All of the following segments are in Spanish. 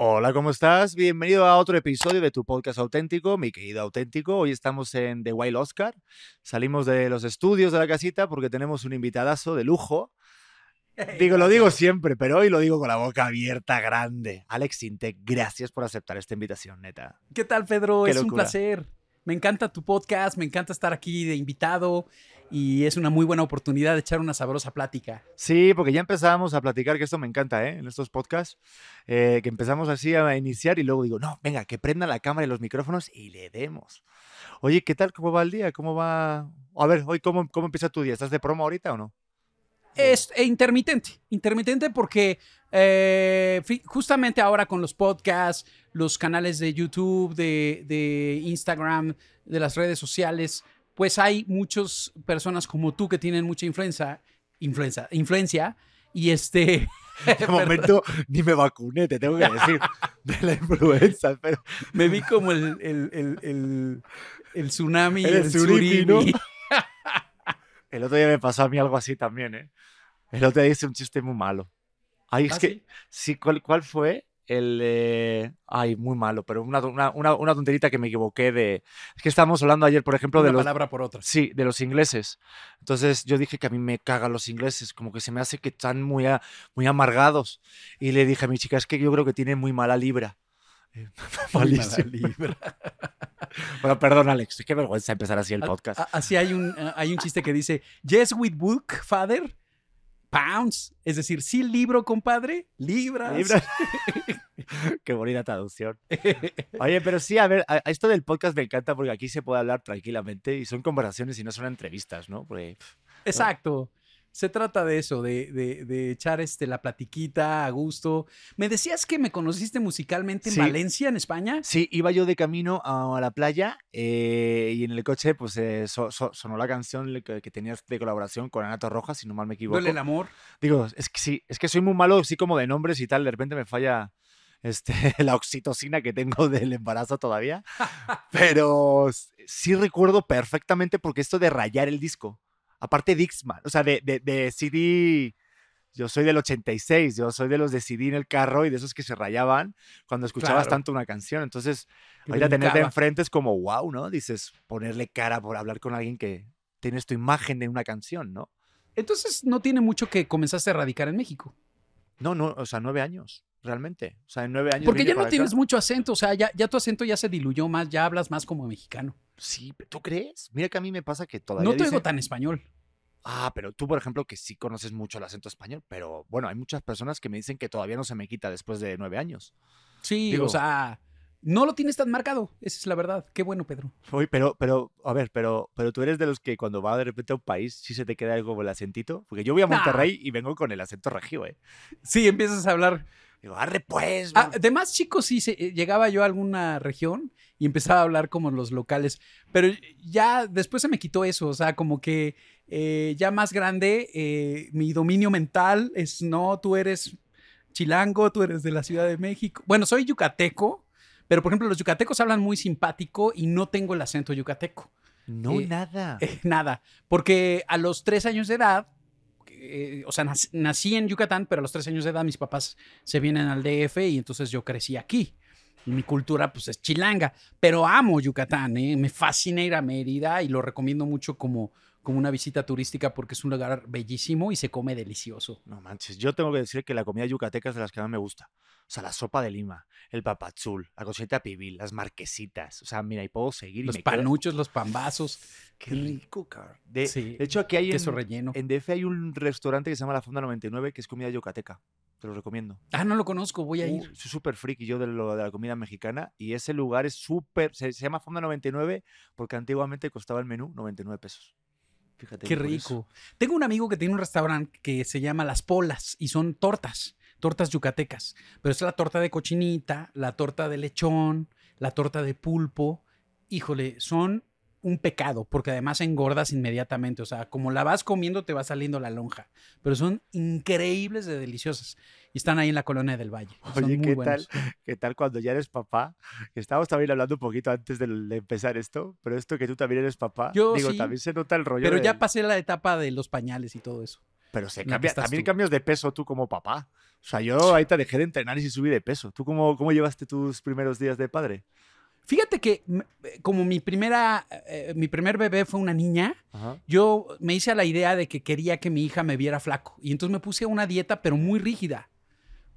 Hola, ¿cómo estás? Bienvenido a otro episodio de tu podcast auténtico, mi querido auténtico. Hoy estamos en The Wild Oscar. Salimos de los estudios de la casita porque tenemos un invitadazo de lujo. Digo, lo digo siempre, pero hoy lo digo con la boca abierta, grande. Alex Intec, gracias por aceptar esta invitación, neta. ¿Qué tal, Pedro? Qué es un placer. Me encanta tu podcast, me encanta estar aquí de invitado y es una muy buena oportunidad de echar una sabrosa plática. Sí, porque ya empezamos a platicar, que esto me encanta, ¿eh? En estos podcasts, eh, que empezamos así a iniciar y luego digo, no, venga, que prenda la cámara y los micrófonos y le demos. Oye, ¿qué tal? ¿Cómo va el día? ¿Cómo va? A ver, hoy, ¿cómo, cómo empieza tu día? ¿Estás de promo ahorita o no? Es eh, intermitente, intermitente porque eh, justamente ahora con los podcasts, los canales de YouTube, de, de Instagram, de las redes sociales, pues hay muchas personas como tú que tienen mucha influencia, influencia, influencia y este... De momento ni me vacuné, te tengo que decir, de la influenza, pero Me vi como el, el, el, el, el tsunami, El el, surimi, el otro día me pasó a mí algo así también, ¿eh? El otro día hice un chiste muy malo. Ay, es ¿Ah, que, sí? sí, ¿cuál, cuál fue? El, ay, muy malo, pero una, una, una, tonterita que me equivoqué de... Es que estábamos hablando ayer, por ejemplo, de Una los... palabra por otra. Sí, de los ingleses. Entonces yo dije que a mí me cagan los ingleses, como que se me hace que están muy, a- muy amargados. Y le dije a mi chica, es que yo creo que tienen muy mala libra. Eh, malísimo. libra. Bueno, perdón, Alex, qué vergüenza empezar así el A- podcast. a- Así hay un, eh, hay un chiste que dice, Yes, with book, father, pounds. Es decir, sí libro, compadre, libras. Libra. Qué bonita traducción. Oye, pero sí, a ver, a- a esto del podcast me encanta porque aquí se puede hablar tranquilamente y son conversaciones y no son entrevistas, ¿no? Porque Exacto. Se trata de eso, de, de- de echar este, la platiquita a gusto. Me decías que me conociste musicalmente en Sí. Valencia, en España. sí, iba yo de camino a la playa eh, y en el coche pues eh, so- so- sonó la canción que, que tenías de colaboración con Ana Torroja, si no mal me equivoco. Duele el amor. Digo, es que sí, es que soy muy malo, sí como de nombres y tal, de repente me falla este, la oxitocina que tengo del embarazo todavía, pero sí recuerdo perfectamente porque esto de rayar el disco, aparte Dixman, o sea, de, de, de CD, yo soy del 86, yo soy de los de CD en el carro y de esos que se rayaban cuando escuchabas Claro. tanto una canción, entonces ahorita tenerte enfrente es como wow, ¿no? Dices, ponerle cara por hablar con alguien que tienes tu imagen de una canción, ¿no? Entonces, no tiene mucho que comenzaste a radicar en México. No, no, o sea, nueve años, realmente. O sea, en nueve años. Porque ya no tienes acá. mucho acento, o sea, ya, ya tu acento ya se diluyó más, ya hablas más como mexicano. Sí, ¿tú crees? Mira que a mí me pasa que todavía. No te dicen- tan español. Ah, pero tú, por ejemplo, que sí conoces mucho el acento español, pero bueno, hay muchas personas que me dicen que todavía no se me quita después de nueve años. Sí, Digo- o sea, no lo tienes tan marcado, esa es la verdad. Qué bueno, Pedro. Uy, pero, pero, a ver, pero, pero tú eres de los que cuando va de repente a un país, sí se te queda algo con el acentito. Porque yo voy a Nah. Monterrey y vengo con el acento regio, ¿eh? Sí, empiezas a hablar. Digo, arre pues. Ah, man". de más chicos, sí, se- eh, llegaba yo a alguna región y empezaba a hablar como los locales, pero ya después se me quitó eso, o sea, como que eh, ya más grande, eh, mi dominio mental es, no, tú eres chilango, tú eres de la Ciudad de México. Bueno, soy yucateco, pero por ejemplo, los yucatecos hablan muy simpático y no tengo el acento yucateco. no, eh, nada. Nada, porque a los tres años de edad, eh, o sea, nac- nací en Yucatán, pero a los tres años de edad mis papás se vienen al DF y entonces yo crecí aquí. Y mi cultura, pues, es chilanga, pero amo Yucatán, ¿eh? Me fascina ir a Mérida y lo recomiendo mucho como, como una visita turística porque es un lugar bellísimo y se come delicioso. No manches, yo tengo que decir que la comida yucateca es de las que más me gusta. O sea, la sopa de lima, el papazul, la cosita pibil, las marquesitas. O sea, mira, y puedo seguir. y Los quedo- panuchos, los pambazos, Qué rico, cabrón. De, Sí, de hecho, aquí hay queso en, relleno. en DF hay un restaurante que se llama La Fonda 99 que es comida yucateca. Te lo recomiendo. Ah, no lo conozco, voy a Uh, ir. soy súper friki yo de, lo, de la comida mexicana y ese lugar es súper... Se, se llama Fonda 99 porque antiguamente costaba el menú 99 pesos. Fíjate. Qué rico. Tengo un amigo que tiene un restaurante que se llama Las Polas y son tortas, tortas yucatecas. Pero es la torta de cochinita, la torta de lechón, la torta de pulpo. Híjole, son un pecado porque además engordas inmediatamente. O sea, como la vas comiendo te va saliendo la lonja. Pero son increíbles de deliciosas. Y están ahí en la colonia del Valle. Son Oye, ¿qué buenos. tal, ¿qué tal cuando ya eres papá? Estábamos también hablando un poquito antes de, empezar esto, pero esto que tú también eres papá, Yo digo, sí, también se nota el rollo Pero ya del- pasé la etapa de los pañales y todo eso. Pero se cambia, también tú. cambias de peso tú como papá. O sea, yo ahí te dejé de entrenar y subí de peso. ¿Tú cómo, cómo llevaste tus primeros días de padre? Fíjate que m- como mi primera, eh, mi primer bebé fue una niña, Ajá. yo me hice a la idea de que quería que mi hija me viera flaco. Y entonces me puse a una dieta, pero muy rígida,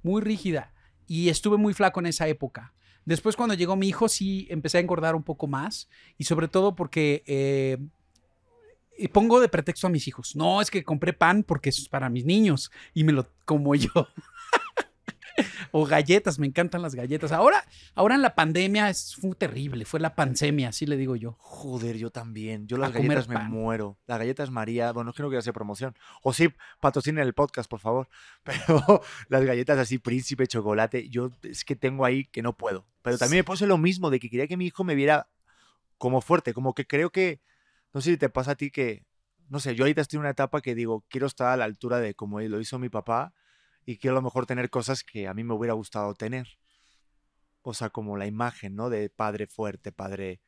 muy rígida. Y estuve muy flaco en esa época. Después cuando llegó mi hijo sí empecé a engordar un poco más. Y sobre todo porque eh, y pongo de pretexto a mis hijos. No, es que compré pan porque es para mis niños. Y me lo como yo. o galletas, me encantan las galletas. Ahora, ahora en la pandemia es, fue terrible, fue la pandemia, así le digo yo. Joder, yo también. Yo las galletas me muero. Las galletas María, bueno, es que no quiero hacer promoción. O sí, patrocinen el podcast, por favor. Pero las galletas así, príncipe, chocolate, yo es que tengo ahí que no puedo. Pero también me puse lo mismo, de que quería que mi hijo me viera como fuerte, como que creo que, no sé si te pasa a ti que, no sé, yo ahorita estoy en una etapa que digo, quiero estar a la altura de como lo hizo mi papá y quiero a lo mejor tener cosas que a mí me hubiera gustado tener. O sea, como la imagen, ¿no? De padre fuerte, padre,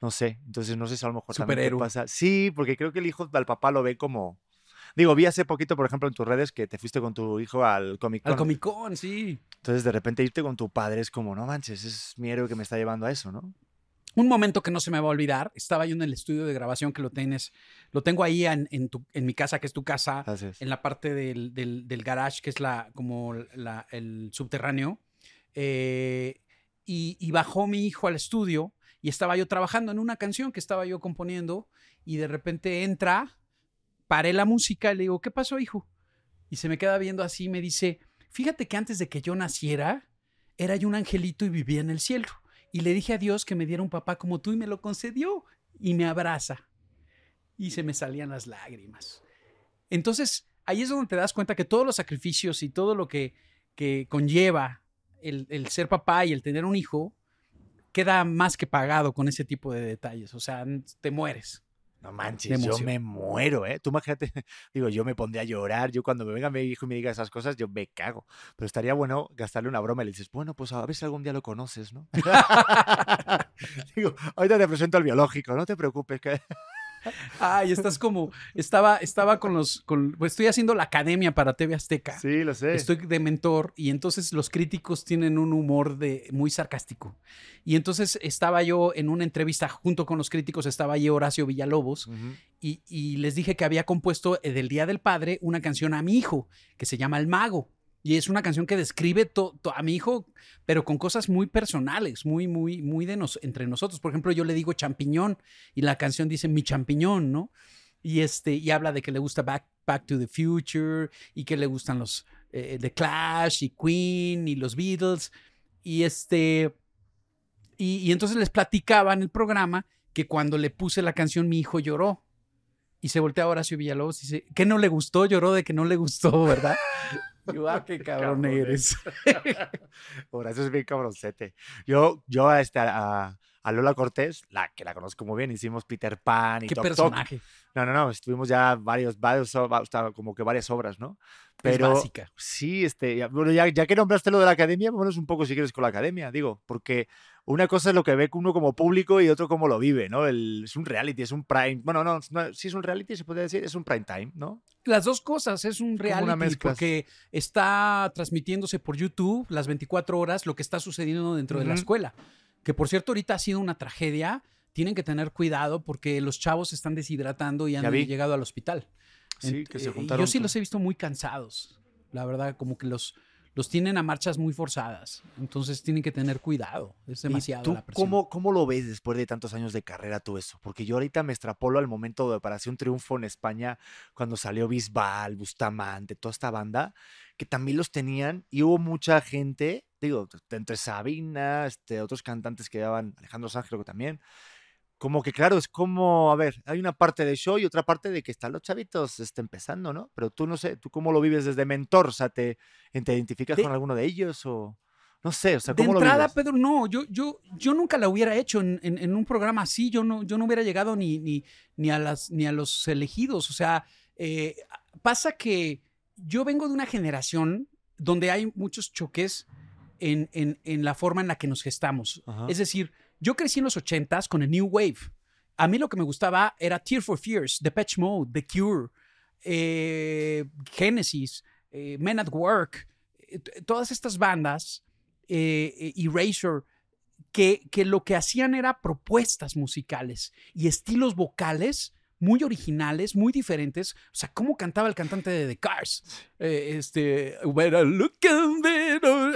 no sé. Entonces no sé si a lo mejor también te Superhéroe. pasa. Sí, porque creo que el hijo al papá lo ve como... Digo, vi hace poquito, por ejemplo, en tus redes que te fuiste con tu hijo al Comic Con. Al Comic Con, sí. Entonces, de repente irte con tu padre es como, no manches, es mi héroe que me está llevando a eso, ¿no? Un momento que no se me va a olvidar, estaba yo en el estudio de grabación que lo tienes, lo tengo ahí en, en, tu- en mi casa, que es tu casa, es. en la parte del, del- del garage, que es la, como la- el subterráneo. eh, y, y bajó mi hijo al estudio y estaba yo trabajando en una canción que estaba yo componiendo y de repente entra, paré la música y le digo, ¿qué pasó, hijo? Y se me queda viendo así y me dice, fíjate que antes de que yo naciera, era yo un angelito y vivía en el cielo. Y le dije a Dios que me diera un papá como tú y me lo concedió. Y me abraza. Y se me salían las lágrimas. Entonces, ahí es donde te das cuenta que todos los sacrificios y todo lo que, que conlleva el, el ser papá y el tener un hijo, queda más que pagado con ese tipo de detalles. O sea, te mueres. No manches, yo me muero, ¿eh? Tú imagínate, digo, yo me pondría a llorar, yo cuando me venga mi hijo y me diga esas cosas, yo me cago. Pero estaría bueno gastarle una broma y le dices, bueno, pues a ver si algún día lo conoces, ¿no? digo, ahorita te presento al biológico, no te preocupes. Que... Ay, estás como, estaba, estaba con los, con, pues estoy haciendo la academia para TV Azteca. Sí, lo sé. Estoy de mentor y entonces los críticos tienen un humor de muy sarcástico. Y entonces estaba yo en una entrevista junto con los críticos, estaba ahí Horacio Villalobos y les dije que había compuesto eh, del Día del Padre una canción a mi hijo que se llama El Mago. Y es una canción que describe to- a mi hijo, pero con cosas muy personales, muy, muy, muy de nos, entre nosotros. Por ejemplo, yo le digo champiñón y la canción dice mi champiñón, ¿no? Y, este, y habla de que le gusta Back, Back to the Future y que le gustan los eh, The Clash y Queen y los Beatles. Y este. Y, y entonces les platicaba en el programa que cuando le puse la canción mi hijo lloró. Y se voltea a Horacio Villalobos y dice, ¿qué no le gustó? Lloró de que no le gustó, ¿verdad? Y yo, ah, qué cabrón Cabrón eres. Ahora, eso es bien cabroncete. Yo, yo a, este, a, Lola Cortés, la que la conozco muy bien, hicimos Peter Pan y Qué personaje. No, no, no, estuvimos ya varios, varios, como que varias obras, ¿no? es Pero básica. sí, este, bueno, ya, ya que nombraste lo de la academia, vámonos un poco si quieres con la academia, digo, porque una cosa es lo que ve uno como público y otro como lo vive, ¿no? El, es un reality, es un prime, bueno, no, no, sí es un reality, se puede decir, es un prime time, ¿no? Las dos cosas, es un una reality porque está transmitiéndose por YouTube las 24 horas lo que está sucediendo dentro de la escuela. Que por cierto, ahorita ha sido una tragedia. Tienen que tener cuidado porque los chavos se están deshidratando y han llegado al hospital. Sí, que se eh, juntaron. Yo sí los he visto muy cansados. La verdad, como que los, los tienen a marchas muy forzadas. Entonces tienen que tener cuidado. Es ¿Y demasiado tú la presión. cómo, cómo lo ves después de tantos años de carrera tú eso? Porque yo ahorita me extrapolo al momento de para hacer un triunfo en España cuando salió Bisbal, Bustamante, toda esta banda, que también los tenían y hubo mucha gente, digo, entre Sabina, este, otros cantantes que daban, Alejandro Sánchez creo que también, como que claro, es como, a ver, hay una parte de show y otra parte de que están los chavitos este, empezando, ¿no? Pero tú no sé, ¿tú cómo lo vives desde mentor? O sea, ¿te, te identificas De- con alguno de ellos o...? No sé, o sea, de ¿cómo lo entrada, vives? Pedro, no, yo, yo, yo nunca la hubiera hecho en, en- en un programa así, yo no, yo no hubiera llegado ni, ni, ni, a, las, ni a los elegidos. O sea, eh, pasa que yo vengo de una generación donde hay muchos choques en, en- en la forma en la que nos gestamos. Ajá. Es decir, yo crecí en los 80s con el New Wave. A mí lo que me gustaba era Tear for Fears, Depeche Mode, The Cure, eh, Genesis, eh, Men at Work, eh, todas estas bandas, Erasure, que, que lo que hacían era propuestas musicales y estilos vocales muy originales, muy diferentes. O sea, cómo cantaba el cantante de The Cars. este,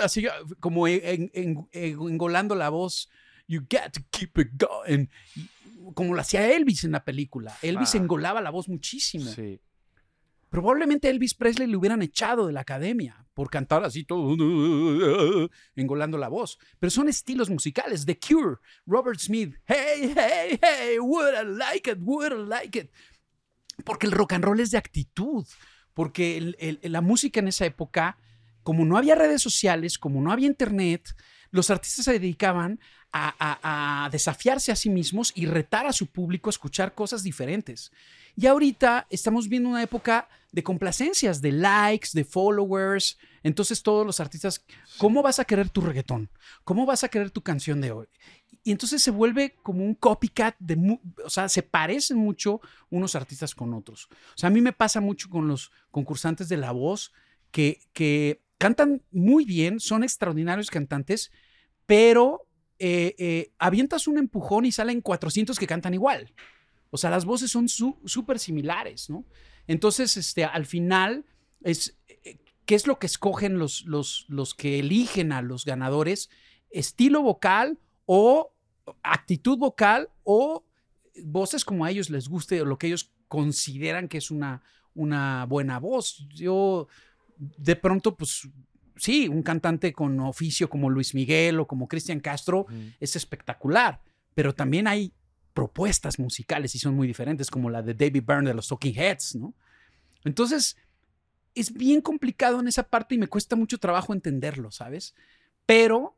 así como engolando la voz. You got to keep it going. Como lo hacía Elvis en la película. Elvis ah. engolaba la voz muchísimo. Sí. Probablemente Elvis Presley le hubieran echado de la academia por cantar así todo, engolando la voz. Pero son estilos musicales. The Cure, Robert Smith, hey, hey, hey, would I like it, would I like it. Porque el rock and roll es de actitud. Porque la música en esa época, como no había redes sociales, como no había internet, los artistas se dedicaban a, desafiarse a sí mismos y retar a su público a escuchar cosas diferentes. Y ahorita estamos viendo una época de complacencias, de likes, de followers. Entonces todos los artistas, ¿cómo vas a querer tu reggaetón? ¿Cómo vas a querer tu canción de hoy? Y entonces se vuelve como un copycat de, o sea, se parecen mucho unos artistas con otros. O sea, a mí me pasa mucho con los concursantes de La Voz que, que cantan muy bien, son extraordinarios cantantes, pero eh, eh, avientas un empujón y salen 400 que cantan igual. O sea, las voces son súper similares, ¿no? Entonces, este, al final, es, eh, ¿qué es lo que escogen los, los, los que eligen a los ganadores? Estilo vocal o actitud vocal o voces como a ellos les guste o lo que ellos consideran que es una, una buena voz. Yo, de pronto, pues sí, un cantante con oficio como Luis Miguel o como Cristian Castro es espectacular, pero también hay propuestas musicales y son muy diferentes, como la de David Byrne de los Talking Heads, ¿no? Entonces, es bien complicado en esa parte y me cuesta mucho trabajo entenderlo, ¿sabes? Pero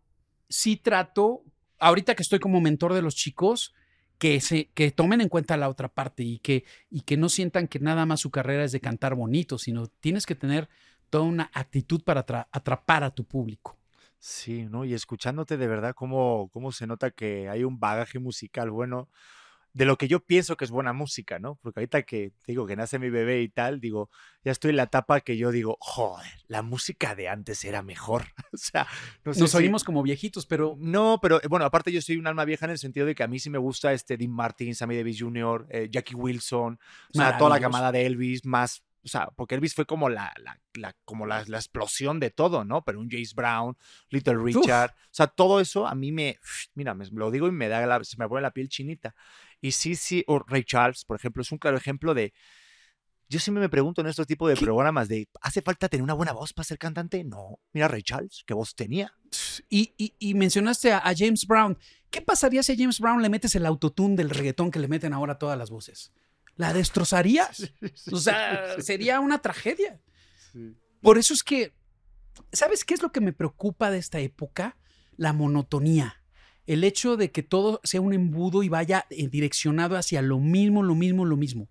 sí trato, ahorita que estoy como mentor de los chicos, que, se, que tomen en cuenta la otra parte y que, y que no sientan que nada más su carrera es de cantar bonito, sino tienes que tener toda una actitud para atrapar a tu público. Sí, ¿no? Y escuchándote de verdad cómo, cómo se nota que hay un bagaje musical bueno de lo que yo pienso que es buena música, ¿no? Porque ahorita que digo que nace mi bebé y tal, digo, ya estoy en la etapa que yo digo, joder, la música de antes era mejor. o sea, no sé nos oímos como viejitos, pero no, pero bueno, aparte yo soy un alma vieja en el sentido de que a mí sí me gusta este Dean Martin, Sammy Davis Jr., eh, Jackie Wilson, o sea, toda la camada de Elvis, más o sea, porque Elvis fue como la, la, como la, la, explosión de todo, ¿no? Pero un James Brown, Little Richard, o sea, todo eso a mí me, mira, me, lo digo y me da la, se me pone la piel chinita. Y sí, sí, o Ray Charles, por ejemplo, es un claro ejemplo de, yo siempre me pregunto en estos tipos de programas de, ¿hace falta tener una buena voz para ser cantante? No, mira Ray Charles, qué voz tenía. Y, y, mencionaste a, James Brown. ¿Qué pasaría si a James Brown le metes el autotune del reggaetón que le meten ahora todas las voces? La destrozarías. o sea, sería una tragedia. Por eso es que, ¿sabes qué es lo que me preocupa de esta época? La monotonía. El hecho de que todo sea un embudo y vaya eh, direccionado hacia lo mismo, lo mismo, lo mismo.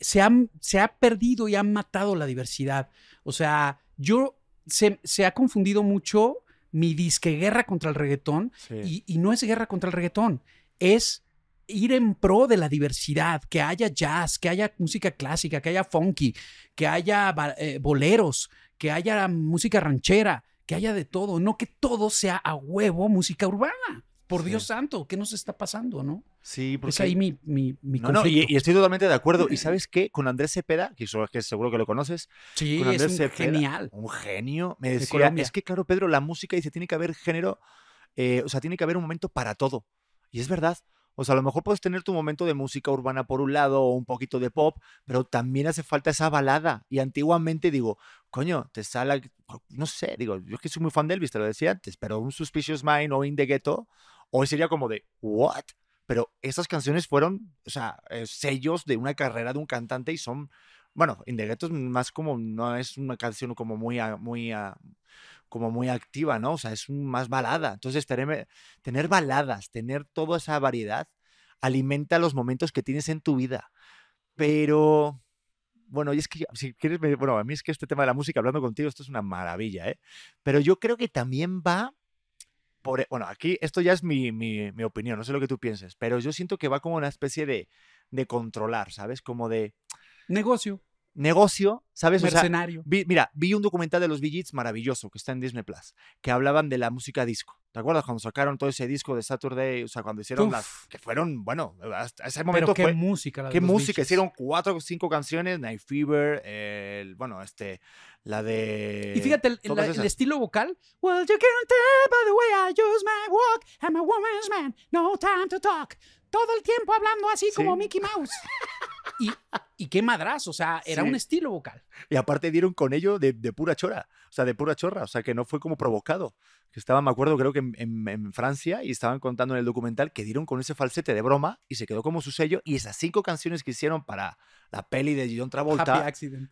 se, se ha perdido y han matado la diversidad. O sea, yo se, se ha confundido mucho mi disque guerra contra el reggaetón y, y, no es guerra contra el reggaetón, es ir en pro de la diversidad, que haya jazz, que haya música clásica, que haya funky, que haya eh, boleros, que haya música ranchera, que haya de todo, no que todo sea a huevo música urbana. Por Dios santo, ¿qué nos está pasando, no? Sí, porque... Es ahí mi, mi, y, estoy totalmente de acuerdo. ¿Y sabes qué? Con Andrés Cepeda, que, que seguro que lo conoces. Sí, con Andrés es genial. Un genio. Me decía, es que claro, Pedro, la música dice, tiene que haber género, eh, o sea, tiene que haber un momento para todo. Y es verdad. O sea, a lo mejor puedes tener tu momento de música urbana por un lado o un poquito de pop, pero también hace falta esa balada. Y antiguamente digo, coño, te sale, no sé, digo, yo que soy muy fan de Elvis, te lo decía antes, pero un Suspicious Mind o In the Ghetto, hoy sería como de, ¿what? Pero esas canciones fueron, o sea, eh, sellos de una carrera de un cantante y son, bueno, In the Ghetto es más como, no es una canción como muy, muy, como muy activa, ¿no? O sea, es más balada. Entonces, tener, tener baladas, tener toda esa variedad, alimenta los momentos que tienes en tu vida. Pero, bueno, y es que, si quieres, bueno, a mí es que este tema de la música, hablando contigo, esto es una maravilla, ¿eh? Pero yo creo que también va por, e, bueno, aquí esto ya es mi, mi, mi opinión, no sé lo que tú pienses, pero yo siento que va como una especie de, de controlar, ¿sabes? Como de... Negocio. Negocio, ¿sabes? O sea, Mercenario. vi- mira, vi un documental de los Gees maravilloso que está en Disney Plus, que hablaban de la música disco. ¿Te acuerdas cuando sacaron todo ese disco de Saturday? O sea, cuando hicieron Uf. las. que fueron, bueno, hasta ese Pero momento qué fue. música. la de ¿Qué los música? Gees. Hicieron cuatro o cinco canciones, Night Fever, el, bueno, este, la de... Y fíjate, el, la- el estilo vocal. Well, you can't tell by the way I use my walk. I'm a woman's man, no time to talk. Todo el tiempo hablando así como Sí. Mickey Mouse. Y, y qué madrazo, o sea, era Sí. un estilo vocal. Y aparte dieron con ello de, de pura chora, o sea, de pura chorra, o sea, que no fue como provocado. Que estaban, me acuerdo, creo que en, en- en Francia y estaban contando en el documental que dieron con ese falsete de broma y se quedó como su sello. Y esas cinco canciones que hicieron para la peli de John Travolta.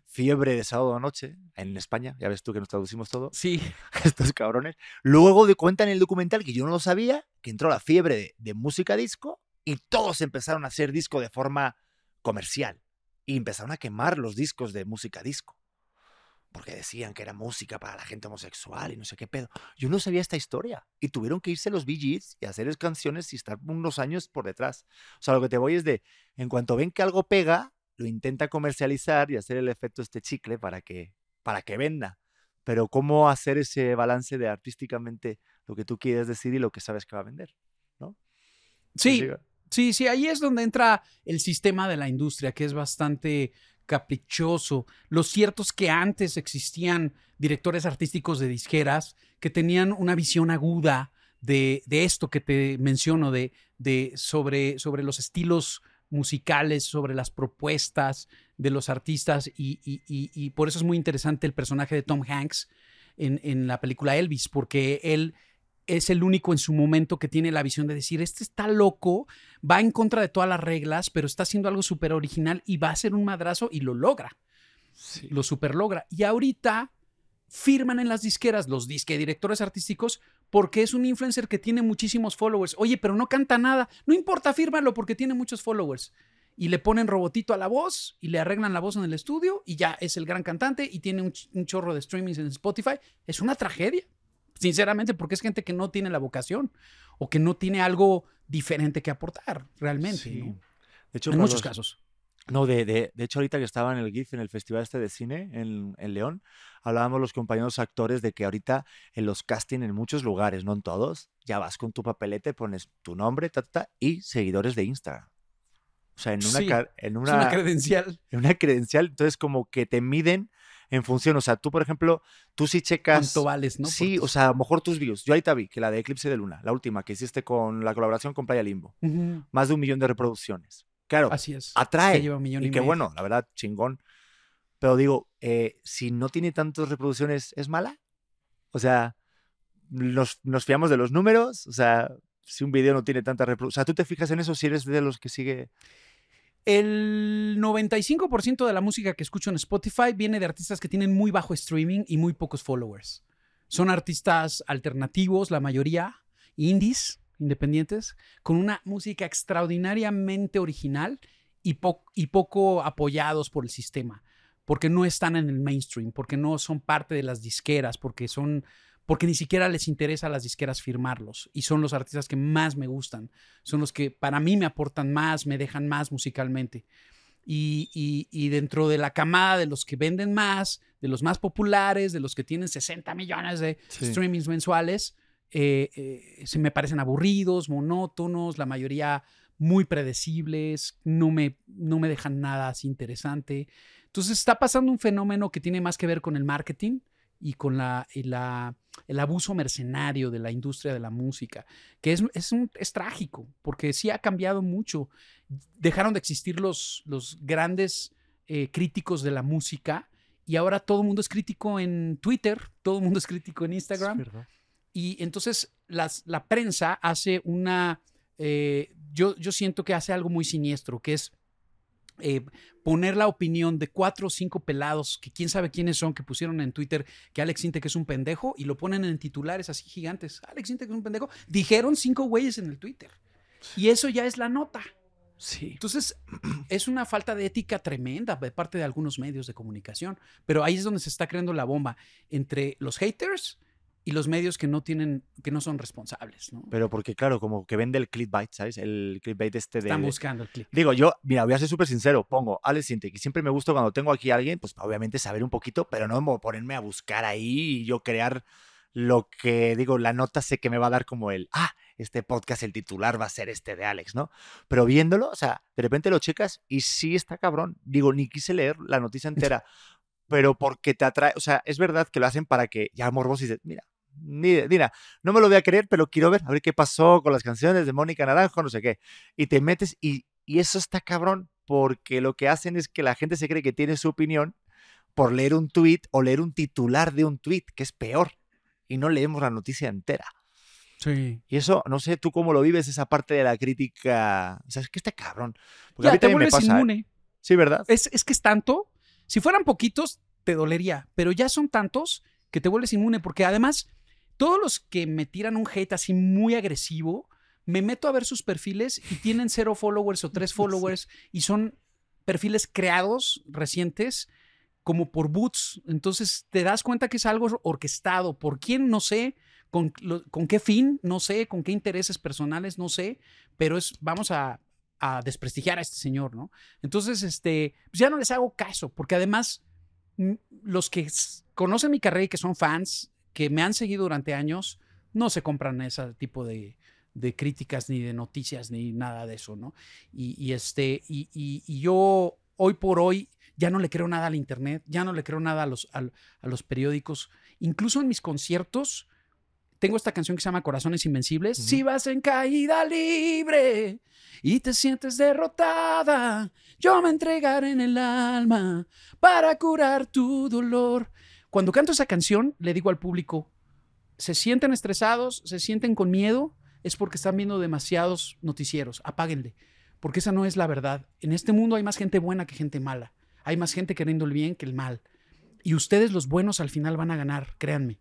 Fiebre de sábado a noche, en España, ya ves tú que nos traducimos todo, Sí. estos cabrones. Luego de cuentan en el documental que yo no lo sabía, que entró la fiebre de, de música disco y todos empezaron a hacer disco de forma comercial y empezaron a quemar los discos de música disco. Porque decían que era música para la gente homosexual y no sé qué pedo. Yo no sabía esta historia. Y tuvieron que irse los Bee Gees y hacer canciones y estar unos años por detrás. O sea, lo que te voy es de, en cuanto ven que algo pega, lo intenta comercializar y hacer el efecto este chicle para que, para que venda. Pero cómo hacer ese balance de artísticamente lo que tú quieres decir y lo que sabes que va a vender. Sí, Así- sí, sí, ahí es donde entra el sistema de la industria, que es bastante caprichoso. Lo cierto es que antes existían directores artísticos de disqueras que tenían una visión aguda de, de esto que te menciono, de, de sobre, sobre los estilos musicales, sobre las propuestas de los artistas y, y- y- y por eso es muy interesante el personaje de Tom Hanks en, en la película Elvis, porque él es el único en su momento que tiene la visión de decir, este está loco, va en contra de todas las reglas, pero está haciendo algo súper original y va a ser un madrazo y lo logra, lo super logra. Y ahorita firman en las disqueras los disque directores artísticos porque es un influencer que tiene muchísimos followers. Oye, pero no canta nada. No importa, fírmalo porque tiene muchos followers. Y le ponen robotito a la voz y le arreglan la voz en el estudio y ya es el gran cantante y tiene un, ch- un chorro de streamings en Spotify. Es una tragedia, sinceramente, porque es gente que no tiene la vocación o que no tiene algo diferente que aportar realmente. Sí. ¿no? De hecho, En muchos los- casos. No, de, de, de hecho, ahorita que estaba en el GIF, en el festival este de cine en, en León, hablábamos los compañeros actores de que ahorita en los casting en muchos lugares, no en todos, ya vas con tu papelete, pones tu nombre, ta, ta, ta, y seguidores de Instagram. O sea, en una, Sí, en una credencial. en una credencial, entonces como que te miden en función, o sea, tú, por ejemplo, tú sí checas... ¿Cuánto vales, no? Sí, o sea, a lo mejor tus views. Yo ahorita vi que la de Eclipse de Luna, la última que hiciste con la colaboración con Playa Limbo, más de un millón de reproducciones. Claro, Así es. atrae. Ya lleva un millón y, Y qué medio. bueno, la verdad, chingón. Pero digo, eh, si no tiene tantas reproducciones, ¿es mala? O sea, nos, nos fiamos de los números. O sea, si un video no tiene tantas reproducciones. O sea, tú te fijas en eso si eres de los que sigue. El 95% de la música que escucho en Spotify viene de artistas que tienen muy bajo streaming y muy pocos followers. Son artistas alternativos, la mayoría, indies, independientes, con una música extraordinariamente original y, y poco apoyados por el sistema, porque no están en el mainstream, porque no son parte de las disqueras, porque son porque ni siquiera les interesa a las disqueras firmarlos y son los artistas que más me gustan, son los que para mí me aportan más, me dejan más musicalmente. Y, y- y dentro de la camada de los que venden más, de los más populares, de los que tienen 60 millones de Sí. streamings mensuales, eh, eh, se me parecen aburridos, monótonos, la mayoría muy predecibles, no me, no me dejan nada así interesante. Entonces está pasando un fenómeno que tiene más que ver con el marketing y con la, y la- el abuso mercenario de la industria de la música, que es, es, un- es trágico, porque sí ha cambiado mucho. Dejaron de existir los, los grandes eh, críticos de la música y ahora todo el mundo es crítico en Twitter, todo el mundo es crítico en Instagram. Y entonces las, la prensa hace una, eh, yo, yo siento que hace algo muy siniestro, que es eh, poner la opinión de cuatro o cinco pelados, que quién sabe quiénes son, que pusieron en Twitter que Alex Intec es un pendejo y lo ponen en titulares así gigantes. Alex Intec es un pendejo. Dijeron cinco güeyes en el Twitter. Y eso ya es la nota. Sí. Entonces, es una falta de ética tremenda de parte de algunos medios de comunicación. Pero ahí es donde se está creando la bomba entre los haters y los medios que no tienen, que no son responsables, ¿no? Pero porque, claro, como que vende el clickbait, ¿sabes? El clickbait este de... Están buscando el click. Digo, yo, mira, voy a ser súper sincero, pongo Alex Sintek y siempre me gusta cuando tengo aquí a alguien, pues obviamente saber un poquito, pero no ponerme a buscar ahí y yo crear lo que, digo, la nota sé que me va a dar como el, ah, este podcast, el titular va a ser este de Alex, ¿no? Pero viéndolo, o sea, de repente lo checas y sí está cabrón. Digo, ni quise leer la noticia entera, pero porque te atrae, o sea, es verdad que lo hacen para que ya morboso dices, mira, no me lo voy a creer, pero quiero ver, a ver qué pasó con las canciones de Mónica Naranjo, no sé qué. Y te metes y, y eso está cabrón, porque lo que hacen es que la gente se cree que tiene su opinión por leer un tweet o leer un titular de un tweet, que es peor y no leemos la noticia entera. Sí. Y eso, no sé, tú cómo lo vives, esa parte de la crítica. O sea, es que está cabrón. Porque a mí también me pasa. ¿eh? Inmune. Sí, ¿verdad? Es, es que es tanto. Si fueran poquitos, te dolería. Pero ya son tantos que te vuelves inmune. Porque además, todos los que me tiran un hate así muy agresivo, me meto a ver sus perfiles y tienen cero followers o tres followers y son perfiles creados recientes como por boots. Entonces te das cuenta que es algo orquestado. ¿Por quién? No sé. ¿Con, con qué fin? No sé. ¿Con qué intereses personales? No sé. Pero es, vamos a, a desprestigiar a este señor, ¿no? Entonces, este, pues ya no les hago caso, porque además mm, los que conocen mi carrera y que son fans, que me han seguido durante años, no se compran ese tipo de, de críticas ni de noticias ni nada de eso, ¿no? Y, y este, y, y, y, yo hoy por hoy ya no le creo nada al Internet, ya no le creo nada a los, a, los periódicos. Incluso en mis conciertos, tengo esta canción que se llama Corazones Invencibles. Si vas en caída libre y te sientes derrotada, yo me entregaré en el alma para curar tu dolor. Cuando canto esa canción, le digo al público, se sienten estresados, se sienten con miedo, es porque están viendo demasiados noticieros, apáguenle, porque esa no es la verdad. En este mundo hay más gente buena que gente mala. Hay más gente queriendo el bien que el mal. Y ustedes los buenos al final van a ganar, créanme.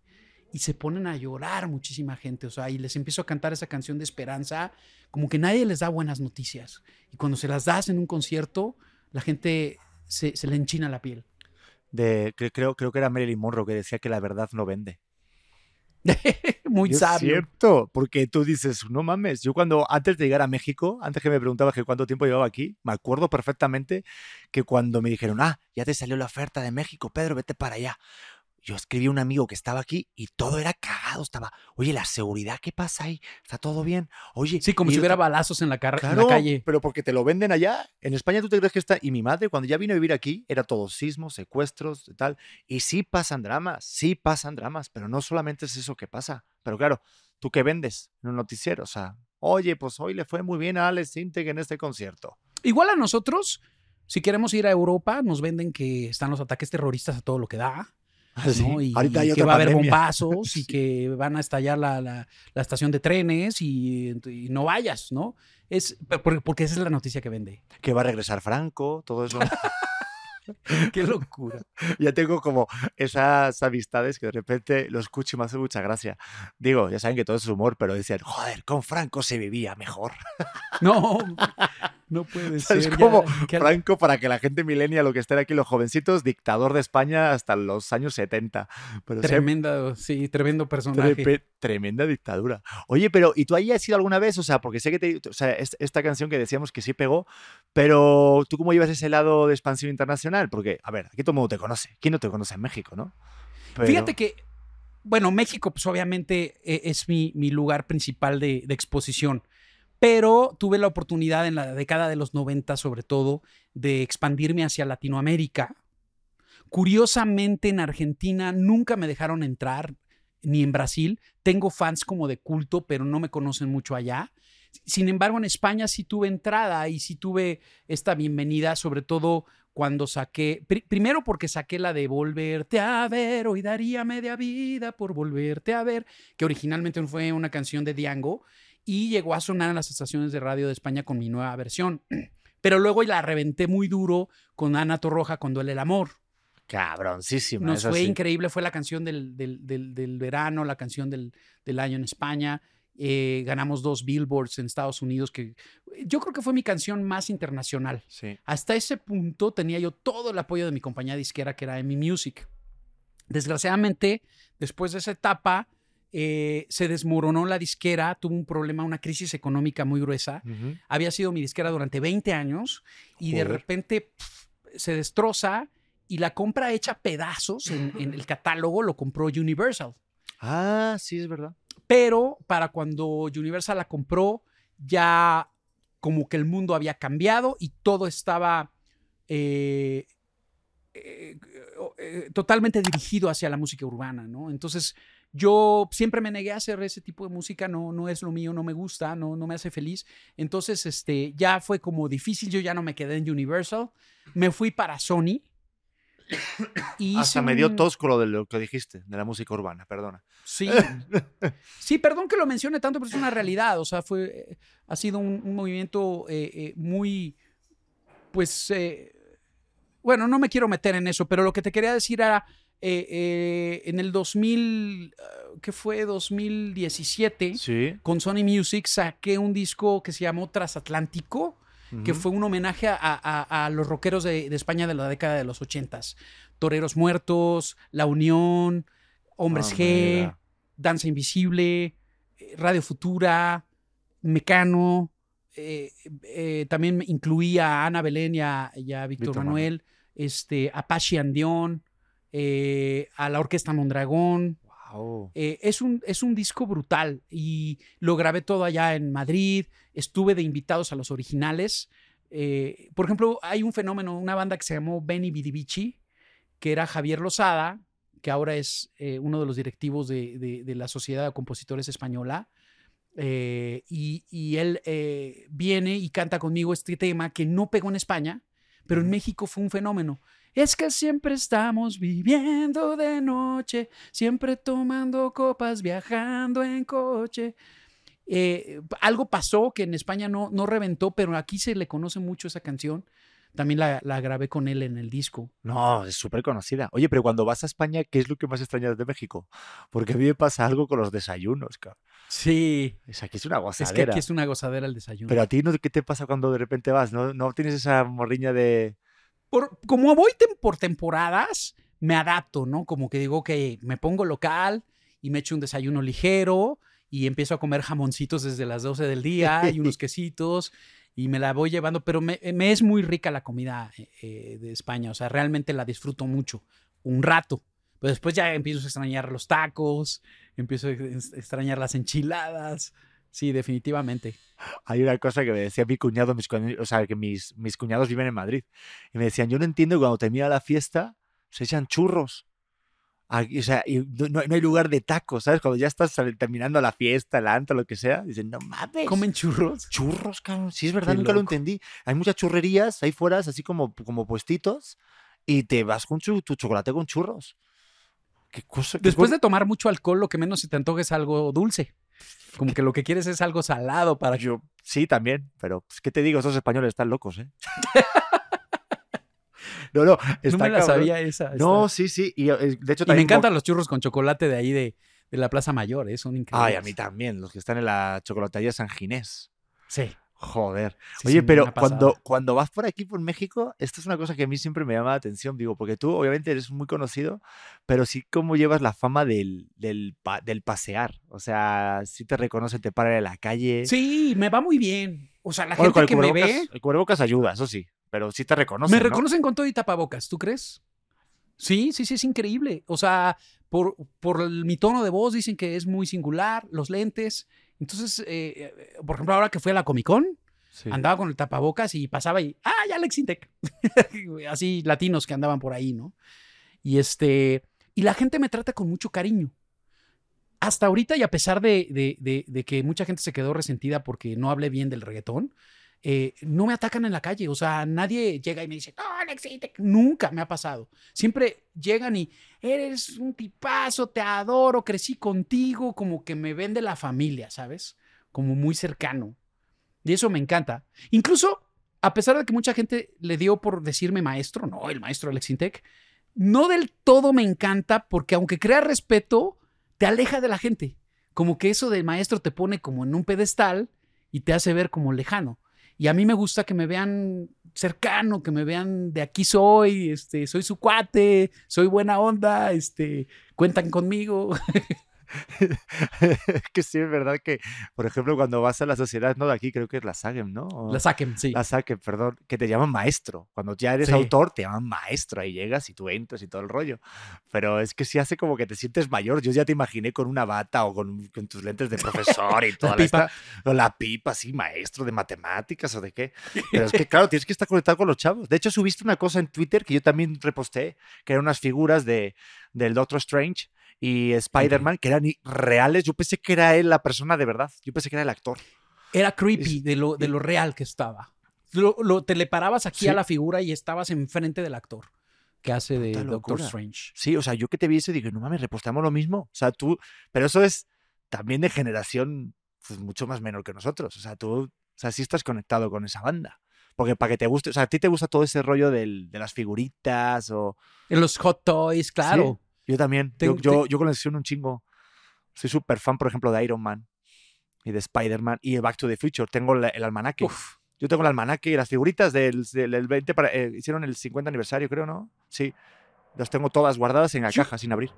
Y se ponen a llorar muchísima gente, o sea, y les empiezo a cantar esa canción de esperanza, como que nadie les da buenas noticias. Y cuando se las das en un concierto, la gente se, le enchina la piel. De, creo, creo que era Marilyn Monroe que decía que la verdad no vende. Muy sabio. Es cierto, porque tú dices, no mames, yo cuando antes de llegar a México, antes que me preguntabas que cuánto tiempo llevaba aquí, me acuerdo perfectamente que cuando me dijeron, ah, ya te salió la oferta de México, Pedro, vete para allá yo escribí a un amigo que estaba aquí y todo era cagado. Estaba, oye, la seguridad, ¿qué pasa ahí? ¿Está todo bien? Oye. Sí, como si hubiera balazos en la, en la calle. Pero porque te lo venden allá. En España tú te crees que está. Y mi madre, cuando ya vino a vivir aquí, era todo sismos, secuestros y tal. Y sí pasan dramas, sí pasan dramas, pero no solamente es eso que pasa. Pero claro, ¿tú qué vendes en un noticiero? O sea, oye, pues hoy le fue muy bien a Alex Integ en este concierto. Igual a nosotros, si queremos ir a Europa, nos venden que están los ataques terroristas a todo lo que da Ah, y, que va a haber bombazos y que van a estallar la, la, estación de trenes y, no vayas, ¿no? Es porque esa es la noticia que vende. Que va a regresar Franco, todo eso. Qué locura. Ya tengo como esas amistades que de repente lo escucho y me hace mucha gracia. Digo, ya saben que todo es humor, pero decían, joder, con Franco se vivía mejor. No, no puede ser. Es como Franco, para que la gente milenia, lo que estén aquí los jovencitos, dictador de España hasta los años 70. Pero Tremenda, sí, tremendo personaje. tremenda dictadura. Oye, pero ¿y tú ahí has ido alguna vez? O sea, porque sé que te, o sea, esta canción que decíamos que sí pegó, pero ¿tú cómo llevas ese lado de expansión internacional? Porque, a ver, aquí todo el mundo te conoce. ¿Quién no te conoce en México, no? Fíjate que, bueno, México, pues obviamente e, es mi, mi lugar principal de, de exposición pero tuve la oportunidad en la década de los 90 sobre todo de expandirme hacia Latinoamérica. Curiosamente en Argentina nunca me dejaron entrar, ni en Brasil. Tengo fans como de culto, pero no me conocen mucho allá. Sin embargo, en España sí tuve entrada y sí tuve esta bienvenida, sobre todo cuando saqué, primero porque saqué la de Volverte a ver, hoy daría media vida por volverte a ver, que originalmente fue una canción de Diango, y llegó a sonar en las estaciones de radio de España con mi nueva versión. Pero luego la reventé muy duro con Ana Torroja con Duele el Amor. Cabroncísima. Nos fue increíble, fue la canción del, del, verano, la canción del, año en España. Eh, ganamos dos billboards en Estados Unidos, que yo creo que fue mi canción más internacional. Sí. Hasta ese punto tenía yo todo el apoyo de mi compañía disquera, que era EMI Music. Desgraciadamente, después de esa etapa, eh, se desmoronó la disquera, tuvo un problema, una crisis económica muy gruesa. Había sido mi disquera durante 20 años y de repente se destroza y la compra hecha pedazos en, en el catálogo lo compró Universal. Ah, sí, es verdad. Pero para cuando Universal la compró, ya como que el mundo había cambiado y todo estaba eh, eh, totalmente dirigido hacia la música urbana, ¿no? Entonces yo siempre me negué a hacer ese tipo de música, no, no es lo mío, no me gusta, no, no me hace feliz. Entonces este, ya fue como difícil, yo ya no me quedé en Universal, me fui para Sony. y Hasta me dio un- tos con lo de lo que dijiste, de la música urbana, perdona. Sí. Sí, perdón que lo mencione tanto, pero es una realidad. O sea, fue, eh, ha sido un, un movimiento eh, eh, muy, pues, bueno, no me quiero meter en eso, pero lo que te quería decir era, eh, eh, en el 2000, eh, ¿qué fue? 2017, Sí. con Sony Music saqué un disco que se llamó Transatlántico, que Ujú. fue un homenaje a, a- a los rockeros de, de España de la década de los 80s. Toreros Muertos, La Unión, Hombres Ah, G, mira. Danza Invisible, eh, Radio Futura, Mecano. eh, eh, también incluía a Ana Belén y a, Víctor Víctor Manuel, este, Apache Andión, eh, a la Orquesta Mondragón. Wow. Eh, es, un, es un disco brutal y lo grabé todo allá en Madrid. Estuve de invitados a los originales. Eh, por ejemplo, hay un fenómeno, una banda que se llamó Benny Bidivici, que era Javier Lozada, que ahora es eh, uno de los directivos de, de- de la Sociedad de Compositores Española. Eh, y, y él viene y canta conmigo este tema que no pegó en España, pero en. México fue un fenómeno. Es que siempre estamos viviendo de noche, siempre tomando copas, viajando en coche. Eh, algo pasó que en España no, no reventó, pero aquí se le conoce mucho esa canción. También la, la grabé con él en el disco. No, es súper conocida. Oye, pero cuando vas a España, ¿qué es lo que más extrañas de México? Porque a mí me pasa algo con los desayunos, cabrón. Sí. Es aquí es una Es que gozadera. aquí es una gozadera el desayuno. Pero a ti, ¿no? ¿qué te pasa cuando de repente vas? ¿No, no tienes esa morriña de... por, como voy tem- por temporadas, me adapto, ¿no? Como que digo que me pongo local y me echo un desayuno ligero y empiezo a comer jamoncitos desde las 12 del día y unos quesitos y me la voy llevando, pero me, me es muy rica la comida eh, eh, de España, o sea, realmente la disfruto mucho, un rato. Pero después ya empiezo a extrañar los tacos, empiezo a ex- extrañar las enchiladas. Sí, definitivamente. Hay una cosa que me decía mi cuñado, mis, o sea, que mis, mis cuñados viven en Madrid. Y me decían, yo no entiendo que cuando termina la fiesta se echan churros. Aquí, o sea, y no, hay lugar de tacos, ¿sabes? Cuando ya estás terminando la fiesta, el antro, lo que sea, dicen, no mames. ¿Comen churros? Churros, cabrón. Sí, es verdad, Qué nunca lo entendí. Hay muchas churrerías ahí fuera, así como, como puestitos, y te vas con chu- tu chocolate con churros. Qué cosa. qué Después de tomar mucho alcohol, lo que menos se te antoja es algo dulce. Como que lo que quieres es algo salado para. Yo, sí, también, pero pues, ¿qué te digo? Esos españoles están locos, ¿eh? no, no, No está me la cabrón. sabía esa. No, sí, sí. Y eh, de hecho Y me encantan los churros con chocolate de ahí de, de la Plaza Mayor, ¿eh? son increíbles. Ay, a mí también, los que están en la chocolatería San Ginés. Sí. Joder. sí, Oye, sí, pero cuando, cuando vas por aquí, por México, esto es una cosa que a mí siempre me llama la atención, digo, porque tú obviamente eres muy conocido, pero sí cómo llevas la fama del, del, del pasear. O sea, si te reconocen, te paran en la calle. Sí, me va muy bien. O sea, la Bueno, gente que me ve, el cubrebocas ayuda, eso sí, pero sí te reconocen. me ¿no? reconocen con todo y tapabocas, ¿tú crees? Sí, sí, sí, es increíble. O sea, por, por mi tono de voz dicen que es muy singular, los lentes. Entonces, eh, eh, por ejemplo, ahora que fui a la Comic Con, Sí. andaba con el tapabocas y pasaba y, ah, ya Alex Intec. Así latinos que andaban por ahí, ¿no? Y este, y la gente me trata con mucho cariño. Hasta ahorita, y a pesar de, de- de- de que mucha gente se quedó resentida porque no hablé bien del reggaetón, eh, no me atacan en la calle. O sea, nadie llega y me dice, no, Alex Intec. Nunca me ha pasado. Siempre llegan y eres un tipazo, te adoro, crecí contigo, como que me ven de la familia, ¿sabes? Como muy cercano. Y eso me encanta. Incluso, a pesar de que mucha gente le dio por decirme maestro, no, el maestro Alex Intec, no del todo me encanta porque aunque crea respeto, te aleja de la gente. Como que eso de maestro te pone como en un pedestal y te hace ver como lejano. Y a mí me gusta que me vean cercano, que me vean de aquí soy, este, soy su cuate, soy buena onda, este, cuentan conmigo. que sí, es verdad que, por ejemplo, cuando vas a la sociedad, no de aquí, creo que es la SAGEM, ¿no? O- La saquen, sí. La SAGEM, perdón, que te llaman maestro. Cuando ya eres Sí. autor, te llaman maestro. Ahí llegas y tú entras y todo el rollo. Pero es que sí hace como que te sientes mayor. Yo ya te imaginé con una bata o con, con tus lentes de profesor y toda la, pipa. esta- o la pipa, así, maestro de matemáticas o de qué. Pero es que, claro, tienes que estar conectado con los chavos. De hecho, subiste una cosa en Twitter que yo también reposté, que eran unas figuras de, del Doctor Strange y Spider-Man que eran reales. Yo pensé que era él la persona de verdad. Yo pensé que era el actor. Era creepy Es- de lo, de lo real que estaba. Lo, lo- te le parabas aquí a Sí. la figura y estabas enfrente del actor que hace de Doctor. Strange. Sí, o sea, yo que te vi eso dije, no mames, repostamos lo mismo. O sea, tú, pero eso es también de generación pues, mucho más menor que nosotros. O sea, tú, o sea, sí estás conectado con esa banda. Porque para que te guste, o sea, a ti te gusta todo ese rollo del- de las figuritas o... En los hot toys, claro. Yo también. Te- yo, yo, te- yo colecciono un chingo. Soy súper fan, por ejemplo, de Iron Man y de Spider-Man y de Back to the Future. Tengo la- el almanaque. Uf, Yo tengo el almanaque y las figuritas del, del, del 20 para, eh, hicieron el 50 aniversario, creo, ¿no? Sí. Las tengo todas guardadas en la Yo- caja sin abrir.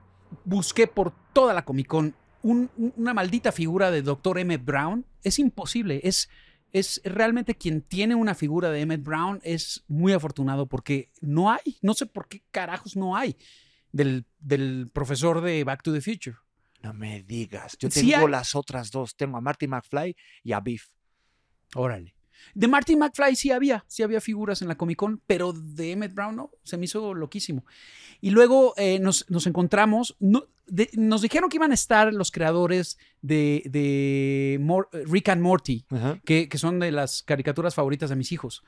busqué por toda la Comic Con un- una maldita figura de Dr. Emmett Brown. Es imposible. Es, es realmente quien tiene una figura de Emmett Brown es muy afortunado porque no hay. No sé por qué carajos no hay del, del profesor de Back to the Future. No me digas. Yo Sí tengo hay- las otras dos. Tengo a Marty McFly y a Beef. Órale. De Martin McFly sí había, sí había figuras en la Comic Con, pero de Emmett Brown no, se me hizo loquísimo. Y luego eh, nos, nos encontramos, no- de- nos dijeron que iban a estar los creadores de, de Mor- Rick and Morty, que, que son de las caricaturas favoritas de mis hijos,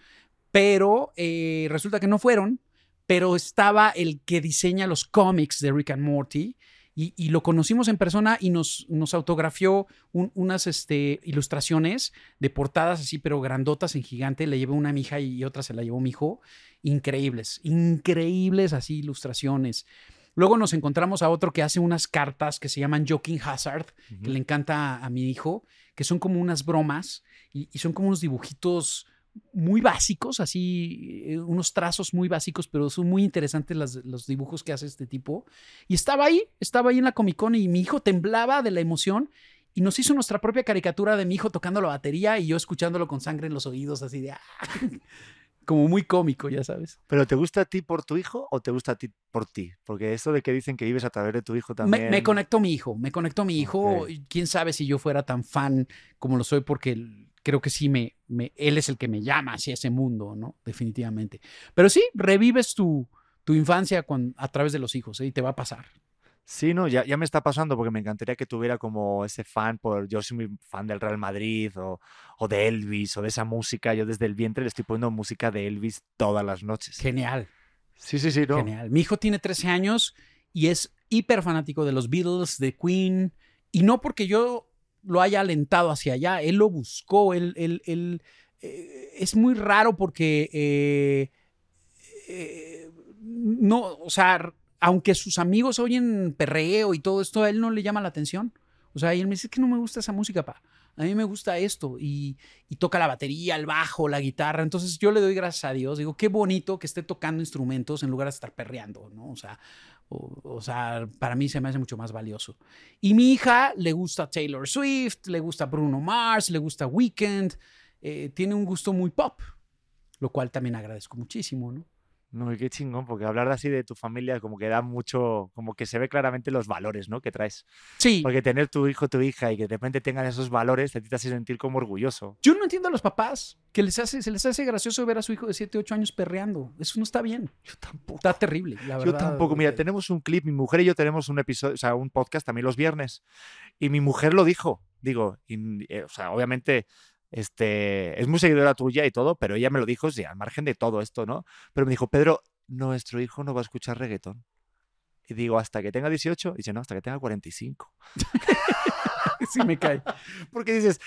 pero eh, resulta que no fueron, pero estaba el que diseña los cómics de Rick and Morty. Y, y lo conocimos en persona y nos, nos autografió un- unas este, ilustraciones de portadas así, pero grandotas en gigante. Le llevé una a mi hija y otra se la llevó mi hijo. Increíbles, increíbles así ilustraciones. Luego nos encontramos a otro que hace unas cartas que se llaman Joking Hazard, que le encanta a, a mi hijo, que son como unas bromas y, y son como unos dibujitos muy básicos, así, eh, unos trazos muy básicos, pero son muy interesantes las- los dibujos que hace este tipo. Y estaba ahí, estaba ahí en la Comic Con y mi hijo temblaba de la emoción y nos hizo nuestra propia caricatura de mi hijo tocando la batería y yo escuchándolo con sangre en los oídos, así de... "Ah", como muy cómico, ya sabes. ¿Pero te gusta a ti por tu hijo o te gusta a ti por ti? Porque eso de que dicen que vives a través de tu hijo Me, también. me conectó mi hijo, me conectó mi hijo. Ok. y Quién sabe si yo fuera tan fan como lo soy, porque el- creo que sí me, me- él es el que me llama hacia ese mundo, ¿no? Definitivamente. Pero sí, revives tu, tu infancia con, a través de los hijos, ¿eh? y te va a pasar. Sí, no, ya, ya me está pasando porque me encantaría que tuviera como ese fan por. Yo soy muy fan del Real Madrid o, o de Elvis o de esa música. Yo desde el vientre le estoy poniendo música de Elvis todas las noches. Genial, Sí, sí, sí, no. genial. Mi hijo tiene 13 años y es hiper fanático de los Beatles, de Queen, y no porque yo lo haya alentado hacia allá, él lo buscó, él, él- él, eh, es muy raro porque eh, eh, no, o sea, aunque sus amigos oyen perreo y todo esto, a él no le llama la atención. O sea, y él me dice "Es que no me gusta esa música, pa. A mí me gusta esto. Y, y toca la batería, el bajo, la guitarra. Entonces yo le doy gracias a Dios. Digo, qué bonito que esté tocando instrumentos en lugar de estar perreando, ¿no? O sea, o, sea, para mí se me hace mucho más valioso. Y mi hija le gusta Taylor Swift, le gusta Bruno Mars, le gusta Weekend. eh, tiene un gusto muy pop, lo cual también agradezco muchísimo, ¿no? No, y qué chingón, porque hablar así de tu familia como que da mucho, como que se ve claramente los valores, ¿no? Que traes. Sí, Porque tener tu hijo, tu hija y que de repente tengan esos valores, te hace sentir como orgulloso. yo no entiendo a los papás que les hace, se les hace gracioso ver a su hijo de 7, 8 años perreando. Eso no está bien. Yo tampoco. Está terrible, la verdad. Yo tampoco. Mira, tenemos un clip, mi mujer y yo tenemos un episodio, o sea, un podcast también los viernes. Y mi mujer lo dijo. Digo, y, eh, o sea, obviamente, este, es muy seguidora tuya y todo, pero ella me lo dijo, sí, al margen de todo esto, ¿no? Pero me dijo, Pedro, nuestro hijo no va a escuchar reggaetón. Y digo, hasta que tenga 18. Y dice, no, hasta que tenga 45. sí me cae. Porque dices,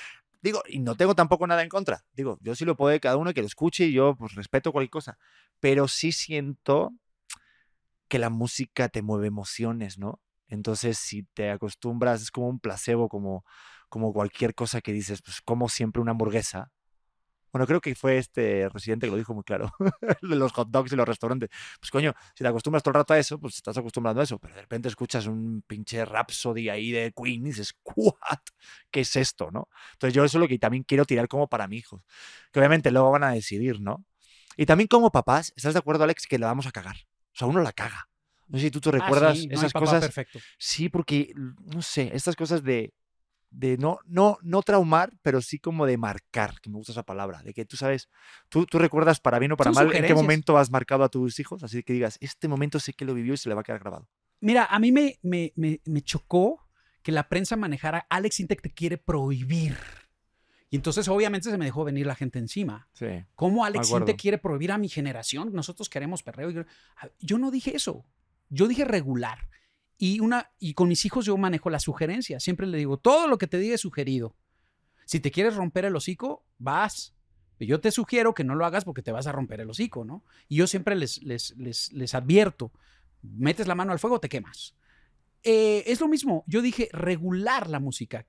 digo, y no tengo tampoco nada en contra. Digo, yo sí lo puedo de cada uno que lo escuche y yo pues respeto cualquier cosa. Pero sí siento que la música te mueve emociones, ¿no? Entonces, si te acostumbras, es como un placebo, como, como cualquier cosa que dices, pues como siempre una hamburguesa. Bueno, creo que fue este residente que lo dijo muy claro. de los hot dogs y los restaurantes. Pues coño, si te acostumbras todo el rato a eso, pues estás acostumbrando a eso. Pero de repente escuchas un pinche Rhapsody ahí de Queen y dices, ¿what? ¿Qué es esto, no? Entonces yo eso es lo que también quiero tirar como para mi hijo. Que obviamente luego van a decidir, ¿no? Y también como papás, ¿estás de acuerdo, Alex, que le vamos a cagar? O sea, uno la caga. No sé si tú te Ah, recuerdas sí, no hay esas cosas. perfecto. Sí, porque, no sé, estas cosas de, de no, no, no traumar, pero sí como de marcar, que me gusta esa palabra, de que tú sabes, tú, tú recuerdas para bien o para Son mal en qué momento has marcado a tus hijos, así que digas, este momento sé que lo vivió y se le va a quedar grabado. Mira, a mí me, me, me, me chocó que la prensa manejara Alex Intec te quiere prohibir. Y entonces obviamente se me dejó venir la gente encima. Sí. ¿Cómo Alex. Intec quiere prohibir a mi generación? Nosotros queremos perreo. Yo no dije eso. Yo dije regular. Y, una, y con mis hijos yo manejo la sugerencia. Siempre le digo, todo lo que te diga es sugerido. Si te quieres romper el hocico, vas. Yo te sugiero que no lo hagas porque te vas a romper el hocico, ¿no? Y yo siempre les, les, les, les advierto, metes la mano al fuego, te quemas. Eh, es lo mismo, yo dije regular la música.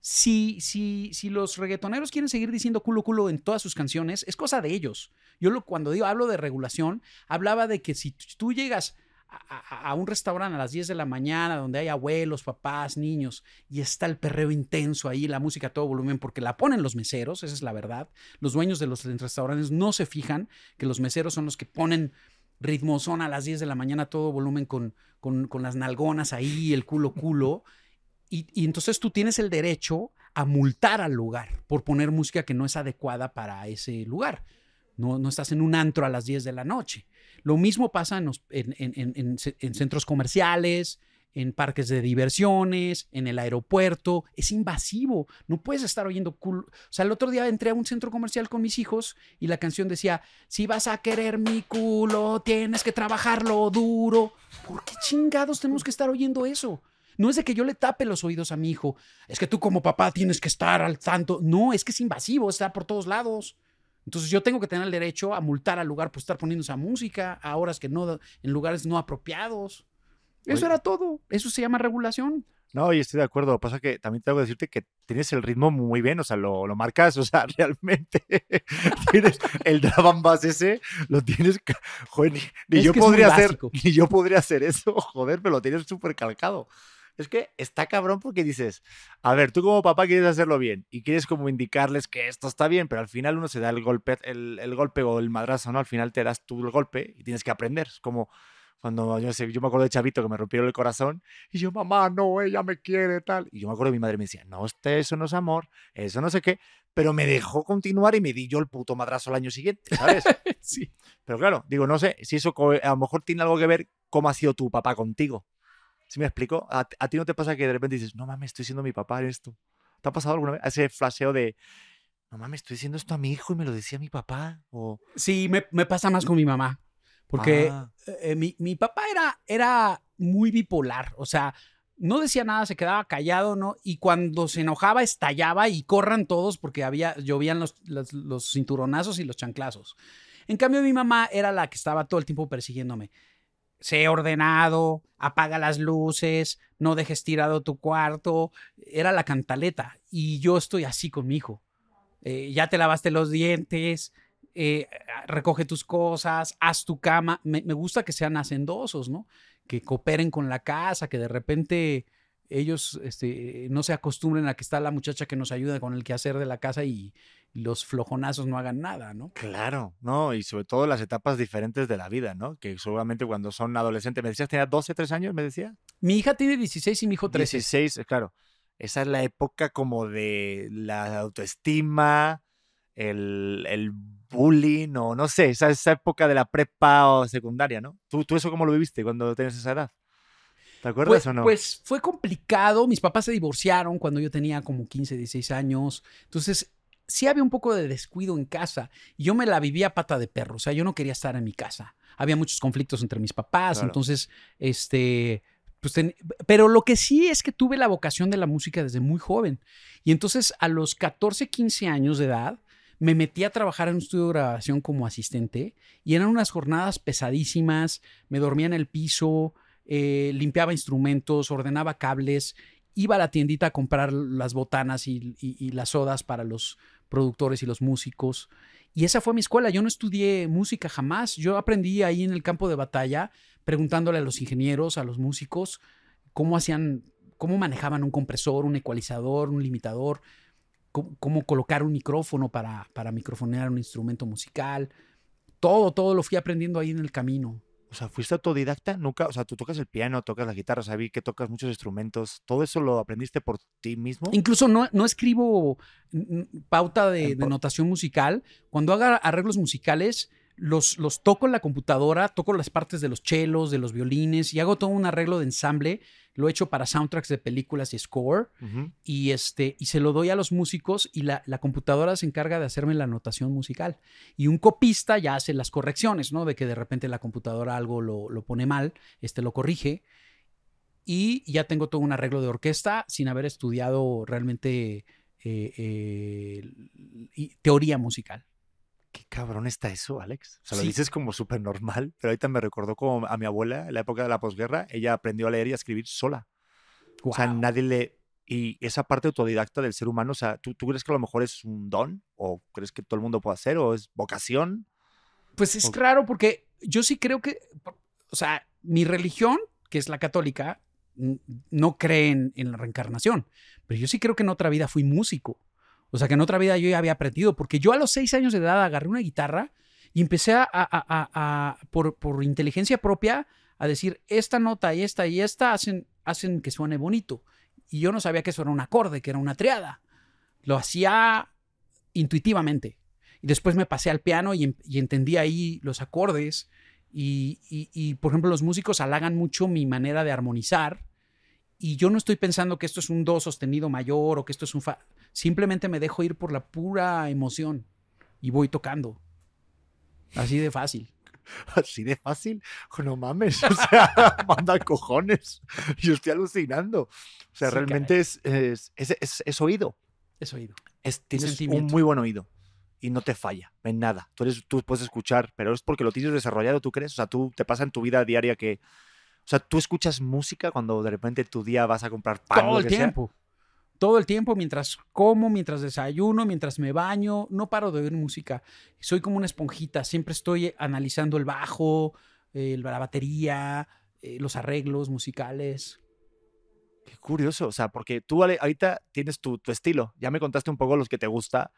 Si, si, si los reggaetoneros quieren seguir diciendo culo culo en todas sus canciones, es cosa de ellos. Yo lo, cuando digo, hablo de regulación, hablaba de que si tú llegas a, un restaurante a las 10 de la mañana donde hay abuelos, papás, niños y está el perreo intenso ahí, la música a todo volumen, porque la ponen los meseros, esa es la verdad. Los dueños de los restaurantes no se fijan que los meseros son los que ponen ritmozón a las 10 de la mañana a todo volumen con, con, con las nalgonas ahí, el culo culo. Y, y entonces tú tienes el derecho a multar al lugar por poner música que no es adecuada para ese lugar. No, no estás en un antro a las 10 de la noche. Lo mismo pasa en, centros comerciales, en parques de diversiones, en el aeropuerto. Es invasivo. No puedes estar oyendo cool. O sea, el otro día entré a un centro comercial con mis hijos y la canción decía, si vas a querer mi culo, tienes que trabajarlo duro. ¿Por qué chingados tenemos que estar oyendo eso? No es de que yo le tape los oídos a mi hijo. Es que tú como papá tienes que estar al tanto. No, es que es invasivo, está por todos lados. Entonces yo tengo que tener el derecho a multar al lugar por estar poniendo esa música a horas que no, en lugares no apropiados. Eso Oye. era todo. Eso se llama regulación. No, y estoy de acuerdo. Pasa que también tengo que decirte que tienes el ritmo muy bien, o sea, lo, lo marcas, o sea, realmente tienes el drum bass ese, lo tienes, joder, ni, ni yo podría hacer, ni yo podría hacer eso, joder, pero lo tienes súper calcado. Es que está cabrón porque dices, a ver, tú como papá quieres hacerlo bien y quieres como indicarles que esto está bien, pero al final uno se da el golpe, el, el golpe o el madrazo, ¿no? Al final te das tú el golpe y tienes que aprender. Es como cuando yo, sé, yo me acuerdo de Chavito que me rompieron el corazón y yo, mamá, no, ella me quiere, tal. Y yo me acuerdo que mi madre me decía, no, este, eso no es amor, eso no sé qué, pero me dejó continuar y me di yo el puto madrazo al año siguiente, ¿sabes? Sí. pero claro, digo, no sé si eso a lo mejor tiene algo que ver cómo ha sido tu papá contigo. ¿Sí me explico? A, a ti no te pasa que de repente dices, no mames, estoy siendo mi papá en esto. ¿Te ha pasado alguna vez ese flasheo de, no mames, estoy diciendo esto a mi hijo y me lo decía mi papá? O, Sí, me, me pasa más con mi mamá. Porque Ah, eh, mi, mi papá era, era muy bipolar. O sea, no decía nada, se quedaba callado, ¿no? Y cuando se enojaba, estallaba y corran todos porque había, llovían los, los, los cinturonazos y los chanclazos. En cambio, mi mamá era la que estaba todo el tiempo persiguiéndome. Sé ordenado, apaga las luces, no dejes tirado tu cuarto. Era la cantaleta. Y yo estoy así con mi hijo. Eh, ya te lavaste los dientes, eh, recoge tus cosas, haz tu cama. Me, gusta que sean hacendosos, ¿no? Que cooperen con la casa, que de repente ellos este, no se acostumbren a que está la muchacha que nos ayuda con el quehacer de la casa y los flojonazos no hagan nada, ¿no? Claro, ¿no? Y sobre todo las etapas diferentes de la vida, ¿no? Que seguramente cuando son adolescentes, me decías, tenía 12, 13 años, me decía. Mi hija tiene 16 y mi hijo 13. 16, eh, claro. Esa es la época como de la autoestima, el, el bullying, o no sé, esa, esa época de la prepa o secundaria, ¿no? ¿Tú, tú eso cómo lo viviste cuando tenías esa edad? ¿Te acuerdas Pues, o no? pues fue complicado. Mis papás se divorciaron cuando yo tenía como 15, 16 años. Entonces, sí había un poco de descuido en casa. Yo me la vivía a pata de perro. O sea, yo no quería estar en mi casa. Había muchos conflictos entre mis papás. Claro. Entonces, este. Pues ten- pero lo que sí es que tuve la vocación de la música desde muy joven. Y entonces, a los 14, 15 años de edad, me metí a trabajar en un estudio de grabación como asistente. Y eran unas jornadas pesadísimas. Me dormía en el piso eh, limpiaba instrumentos, ordenaba cables iba a la tiendita a comprar las botanas y, y las sodas para los productores y los músicos. Y esa fue mi escuela. Yo no estudié música jamás. Yo aprendí ahí en el campo de batalla, preguntándole a los ingenieros, a los músicos, cómo hacían, cómo manejaban un compresor, un ecualizador, un limitador, cómo, colocar un micrófono para, para microfonear un instrumento musical. Todo, todo lo fui aprendiendo ahí en el camino. O sea, ¿fuiste autodidacta? Nunca, o sea, tú tocas el piano, tocas la guitarra, sabí que tocas muchos instrumentos. ¿Todo eso lo aprendiste por ti mismo? Incluso no, no escribo pauta de, de, notación musical. Cuando haga arreglos musicales, los, los toco en la computadora, toco las partes de los chelos, de los violines y hago todo un arreglo de ensamble. Lo he hecho para soundtracks de películas y score. y, este, y se lo doy a los músicos y la, la, computadora se encarga de hacerme la notación musical. Y un copista ya hace las correcciones, ¿no? De que de repente la computadora algo lo, lo pone mal, este lo corrige. Y ya tengo todo un arreglo de orquesta sin haber estudiado realmente eh, eh, teoría musical cabrón está eso, Alex. O sea, lo dices como súper normal, pero ahorita me recordó como a mi abuela en la época de la posguerra, ella aprendió a leer y a escribir sola. O sea, nadie le... Y esa parte autodidacta del ser humano, o sea, ¿tú, ¿tú, crees que a lo mejor es un don? ¿O crees que todo el mundo puede hacer? ¿O es vocación? Pues es raro porque yo sí creo que, o sea, mi religión, que es la católica, no cree en, en la reencarnación, pero yo sí creo que en otra vida fui músico. O sea, que en otra vida yo ya había aprendido, porque yo a los seis años de edad agarré una guitarra y empecé a, por, inteligencia propia, a decir, esta nota y esta y esta hacen, hacen que suene bonito. Y yo no sabía que eso era un acorde, que era una triada. Lo hacía intuitivamente. Y después me pasé al piano y, entendí ahí los acordes. Y, y, por ejemplo, los músicos halagan mucho mi manera de armonizar. Y yo no estoy pensando que esto es un do sostenido mayor o que esto es un fa. Simplemente me dejo ir por la pura emoción y voy tocando. Así de fácil. Así de fácil. No mames. O sea, manda cojones. Yo estoy alucinando. O sea, realmente es es, es, oído. Es oído. Es, tienes un muy buen oído y no te falla en nada. Tú, eres, tú puedes escuchar, pero es porque lo tienes desarrollado, ¿tú crees? O sea, tú te pasa en tu vida diaria que. O sea, tú escuchas música cuando de repente tu día vas a comprar pan. Todo el tiempo todo el tiempo, mientras como, mientras desayuno, mientras me baño, no paro de oír música. Soy como una esponjita, siempre estoy analizando el bajo, la batería, eh, los arreglos musicales. Qué curioso, o sea, porque tú ahorita tienes tu, estilo. Ya me contaste un poco los que te gusta,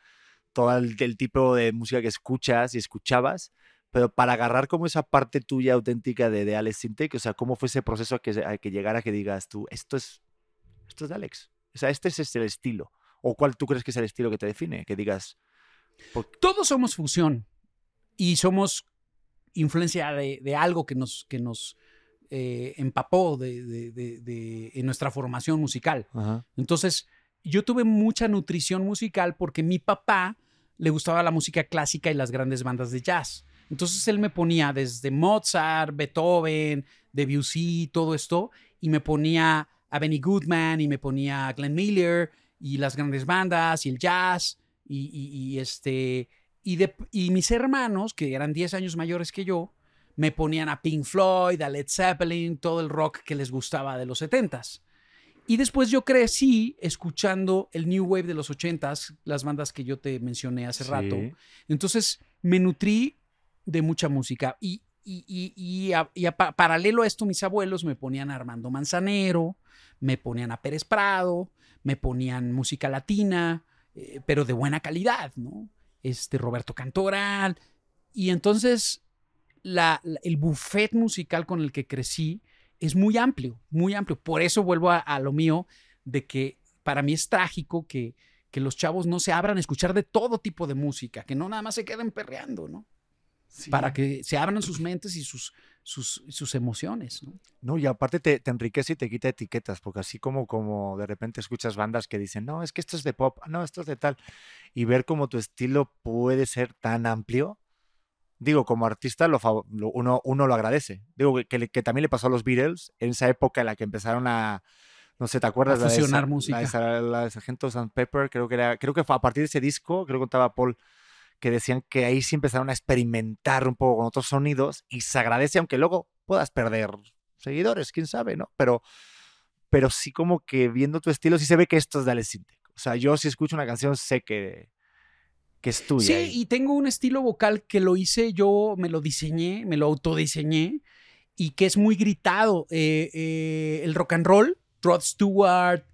todo el, tipo de música que escuchas y escuchabas, pero para agarrar como esa parte tuya auténtica de, de Alex Sintek, o sea, ¿cómo fue ese proceso a que, a que llegara que digas tú, esto es, esto es de Alex? O sea, este es el estilo. ¿O cuál tú crees que es el estilo que te define? Que digas... Todos somos fusión y somos influencia de, algo que nos, que nos eh, empapó de, en nuestra formación musical. Entonces, yo tuve mucha nutrición musical porque mi papá le gustaba la música clásica y las grandes bandas de jazz. Entonces él me ponía desde Mozart, Beethoven, Debussy, todo esto, y me ponía a Benny Goodman y me ponía a Glenn Miller y las grandes bandas y el jazz y, este y, de, y mis hermanos que eran 10 años mayores que yo me ponían a Pink Floyd, a Led Zeppelin, todo el rock que les gustaba de los 70s. Y después yo crecí escuchando el New Wave de los 80s, las bandas que yo te mencioné hace rato. Entonces me nutrí de mucha música. Y, y, y, a, paralelo a esto, mis abuelos me ponían a Armando Manzanero, me ponían a Pérez Prado, me ponían música latina, eh, pero de buena calidad, ¿no? Este Roberto Cantoral. Y entonces la, el buffet musical con el que crecí es muy amplio, muy amplio. Por eso vuelvo a, lo mío de que para mí es trágico que, que los chavos no se abran a escuchar de todo tipo de música, que no nada más se queden perreando, ¿no? Para que se abran sus mentes y sus, sus, sus emociones, ¿no? No, y aparte te, te, enriquece y te quita etiquetas, porque así como, como de repente escuchas bandas que dicen, no, es que esto es de pop, no, esto es de tal, y ver cómo tu estilo puede ser tan amplio, digo, como artista lo, uno, uno lo agradece. Digo, que, que, también le pasó a los Beatles en esa época en la que empezaron a, no sé, ¿te acuerdas? Fusionar música. La de, Sargento Pepper, creo que era, creo que fue a partir de ese disco, creo que contaba Paul, que decían que ahí sí empezaron a experimentar un poco con otros sonidos y se agradece, aunque luego puedas perder seguidores, quién sabe, ¿no? Pero, pero sí como que viendo tu estilo, sí se ve que esto es de Alex Sintek. O sea, yo si escucho una canción sé que, que es tuya. Sí, y... y tengo un estilo vocal que lo hice yo, me lo diseñé, me lo autodiseñé y que es muy gritado. Eh, eh, el rock and roll, Rod Stewart,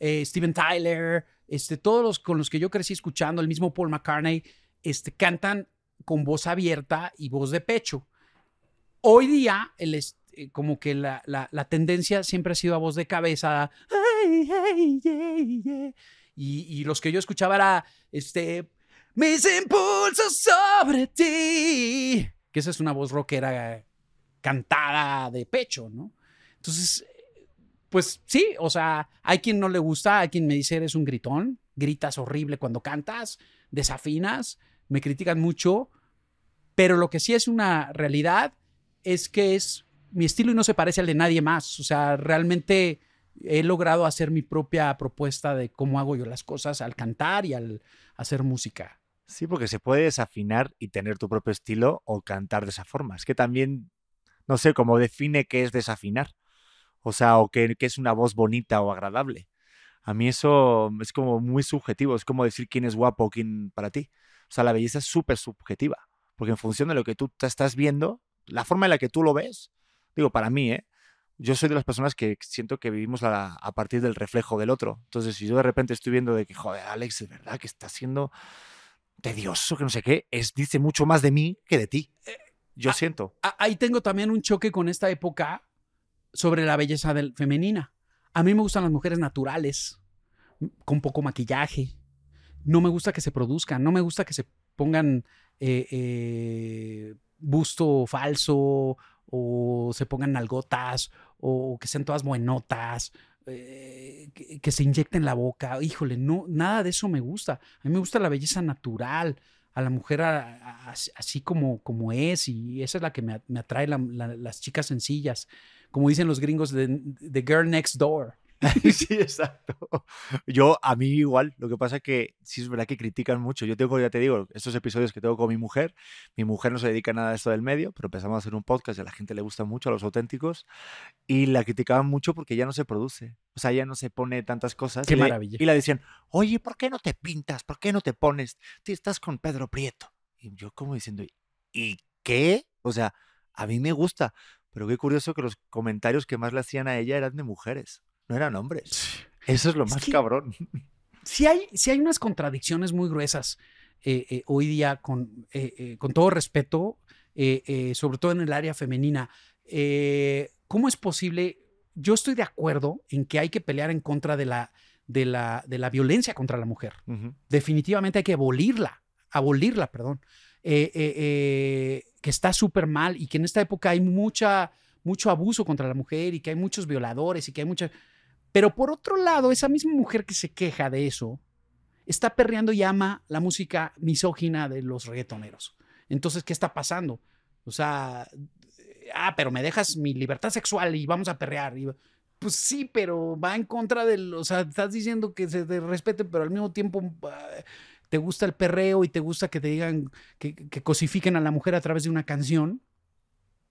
eh, Steven Tyler, este, todos los con los que yo crecí escuchando, el mismo Paul McCartney, este, cantan con voz abierta y voz de pecho. Hoy día, el, eh, como que la, la, la, tendencia siempre ha sido a voz de cabeza. Y, y, los que yo escuchaba era este, mis impulsos sobre ti. Que esa es una voz rockera cantada de pecho, ¿no? Entonces, pues sí, o sea, hay quien no le gusta, hay quien me dice eres un gritón, gritas horrible cuando cantas, desafinas, me critican mucho, pero lo que sí es una realidad es que es mi estilo y no se parece al de nadie más. O sea, realmente he logrado hacer mi propia propuesta de cómo hago yo las cosas al cantar y al hacer música. Sí, porque se puede desafinar y tener tu propio estilo o cantar de esa forma. Es que también, no sé, cómo define qué es desafinar. O sea, o qué, es una voz bonita o agradable. A mí eso es como muy subjetivo. Es como decir quién es guapo o quién para ti. O sea, la belleza es súper subjetiva. Porque en función de lo que tú te estás viendo, la forma en la que tú lo ves, digo, para mí, ¿eh? Yo soy de las personas que siento que vivimos a, a, partir del reflejo del otro. Entonces, si yo de repente estoy viendo de que, joder, Alex, es verdad que está siendo tedioso, que no sé qué, es, dice mucho más de mí que de ti. Yo ah, siento. Ahí tengo también un choque con esta época sobre la belleza del, femenina. A mí me gustan las mujeres naturales, con poco maquillaje. No me gusta que se produzcan, no me gusta que se pongan eh, eh, busto falso o se pongan nalgotas o que sean todas buenotas, eh, que, se inyecten la boca. Híjole, no, nada de eso me gusta. A mí me gusta la belleza natural, a la mujer así como, como es y esa es la que me, atrae la, la, las chicas sencillas, como dicen los gringos de, de Girl Next Door. sí, exacto. Yo, a mí igual, lo que pasa es que sí es verdad que critican mucho. Yo tengo, ya te digo, estos episodios que tengo con mi mujer, mi mujer no se dedica a nada a esto del medio, pero empezamos a hacer un podcast y a la gente le gusta mucho, a los auténticos, y la criticaban mucho porque ya no se produce. O sea, ya no se pone tantas cosas. Qué y maravilla. Le, y la decían, oye, ¿por qué no te pintas? ¿Por qué no te pones? Tú estás con Pedro Prieto. Y yo como diciendo, ¿y qué? O sea, a mí me gusta, pero qué curioso que los comentarios que más le hacían a ella eran de mujeres no eran hombres. Eso es lo más es que, cabrón. Sí hay, sí hay unas contradicciones muy gruesas eh, eh, hoy día, con, eh, con todo respeto, sobre todo en el área femenina. ¿Cómo es posible? Yo estoy de acuerdo en que hay que pelear en contra de la, de la, de la violencia contra la mujer. Uh -huh. Definitivamente hay que abolirla, abolirla, perdón. Que está súper mal y que en esta época hay mucha, mucho abuso contra la mujer y que hay muchos violadores y que hay muchas... Pero por otro lado, esa misma mujer que se queja de eso está perreando y ama la música misógina de los reggaetoneros. Entonces, ¿qué está pasando? O sea, ah, pero me dejas mi libertad sexual y vamos a perrear. Y, pues sí, pero va en contra del, o sea, estás diciendo que se te respete, pero al mismo tiempo uh, te gusta el perreo y te gusta que te digan, que, que cosifiquen a la mujer a través de una canción.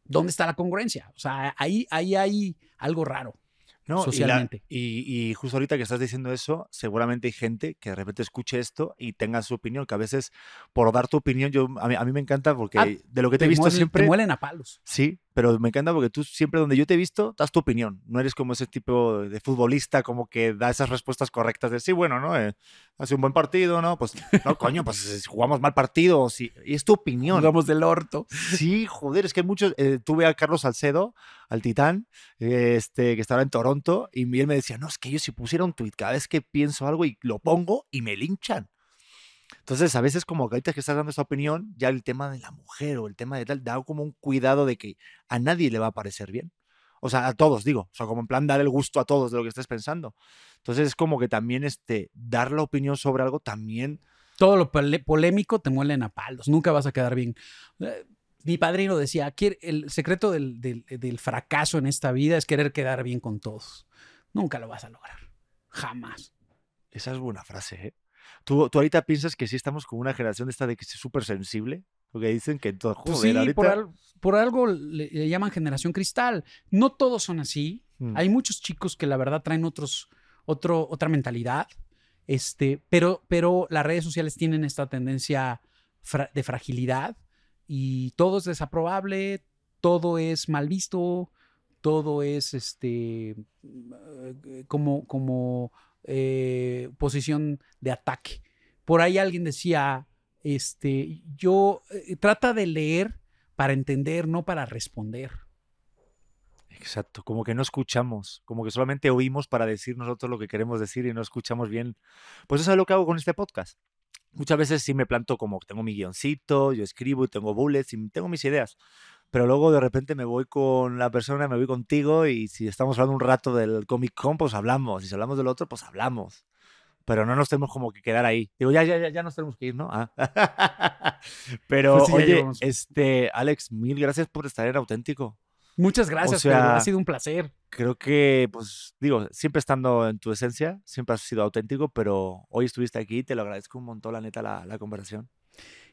¿Dónde está la congruencia? O sea, ahí, ahí hay algo raro. No, socialmente. Y, la, y, y, justo ahorita que estás diciendo eso, seguramente hay gente que de repente escuche esto y tenga su opinión, que a veces por dar tu opinión, yo a mí, a mí me encanta porque ah, de lo que te, te he visto muelen, siempre... Te muelen a palos. Sí, pero me encanta porque tú siempre donde yo te he visto, das tu opinión. No eres como ese tipo de futbolista como que da esas respuestas correctas de sí, bueno, ¿no? Eh, hace un buen partido, ¿no? Pues no, coño, pues jugamos mal partido. Sí, y es tu opinión. Jugamos del orto. Sí, joder, es que muchos... Eh, tuve a Carlos Salcedo, al Titán, este, que estaba en Toronto, y él me decía, no, es que yo si pusiera un tweet cada vez que pienso algo y lo pongo y me linchan. Entonces, a veces como que ahorita que estás dando esta opinión, ya el tema de la mujer o el tema de tal, da como un cuidado de que a nadie le va a parecer bien. O sea, a todos, digo. O sea, como en plan dar el gusto a todos de lo que estés pensando. Entonces, es como que también este, dar la opinión sobre algo también... Todo lo polémico te muelen a palos. Nunca vas a quedar bien. Mi padrino decía, el secreto del, del, del fracaso en esta vida es querer quedar bien con todos. Nunca lo vas a lograr. Jamás. Esa es buena frase, ¿eh? ¿Tú, tú ahorita piensas que sí estamos con una generación de esta de que es súper sensible? Porque dicen que todo, joder, pues sí, ahorita... por, al, por, algo le, le, llaman generación cristal. No todos son así. Mm. Hay muchos chicos que la verdad traen otros, otro, otra mentalidad, este, pero, pero las redes sociales tienen esta tendencia de fragilidad y todo es desaprobable, todo es mal visto, todo es este eh, como, como eh, posición de ataque. Por ahí alguien decía, este, yo eh, trata de leer para entender, no para responder. Exacto, como que no escuchamos, como que solamente oímos para decir nosotros lo que queremos decir y no escuchamos bien. Pues eso es lo que hago con este podcast. Muchas veces sí me planto como tengo mi guioncito, yo escribo y tengo bullets y tengo mis ideas, pero luego de repente me voy con la persona, me voy contigo y si estamos hablando un rato del Comic Con, pues hablamos, y si hablamos del otro, pues hablamos pero no nos tenemos como que quedar ahí. Digo, ya, ya, ya, ya nos tenemos que ir, ¿no? Ah. pero, pues oye, este, Alex, mil gracias por estar en auténtico. Muchas gracias, ha sido un placer. Creo que, pues, digo, siempre estando en tu esencia, siempre has sido auténtico, pero hoy estuviste aquí, te lo agradezco un montón, la neta, la, la conversación.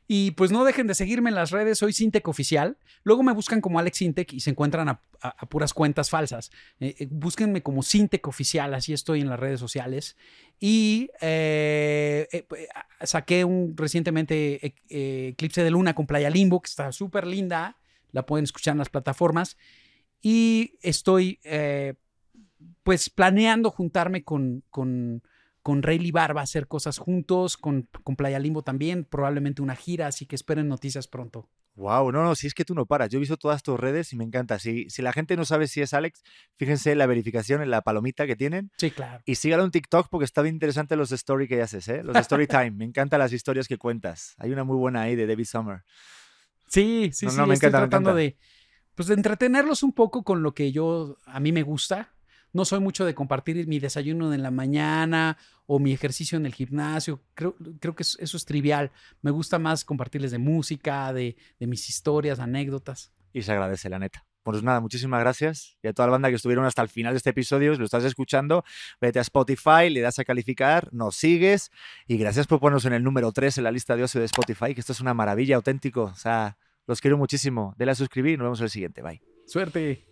Y pues no dejen de seguirme en las redes, soy Sintec Oficial. Luego me buscan como Alex Sintec y se encuentran a, puras cuentas falsas. Eh, eh, búsquenme como Sintec Oficial, así estoy en las redes sociales. Y eh, saqué un recientemente Eclipse de Luna con Playa Limbo, que está súper linda. La pueden escuchar en las plataformas. Y estoy pues planeando juntarme con con Rayleigh Barba a hacer cosas juntos, con, con Playa Limbo también, probablemente una gira, así que esperen noticias pronto. Wow, no, no, si es que tú no paras. Yo he visto todas tus redes y me encanta. Si, si la gente no sabe si es Alex, fíjense la verificación en la palomita que tienen. Sí, claro. Y sígalo en TikTok porque está bien interesante los stories que haces, ¿eh? Los story time. me encantan las historias que cuentas. Hay una muy buena ahí de David Summer. Sí, sí, sí. me estoy tratando de, pues, de entretenerlos un poco con lo que yo, a mí me gusta no soy mucho de compartir mi desayuno en la mañana o mi ejercicio en el gimnasio. Creo, creo que eso, es trivial. Me gusta más compartirles de música, de, mis historias, anécdotas. Y se agradece, la neta. Pues nada, muchísimas gracias. Y a toda la banda que estuvieron hasta el final de este episodio, si lo estás escuchando, vete a Spotify, le das a calificar, nos sigues. Y gracias por ponernos en el número 3 en la lista de ocio de Spotify, que esto es una maravilla auténtico. O sea, los quiero muchísimo. Dele a suscribir y nos vemos en el siguiente. Bye. Suerte.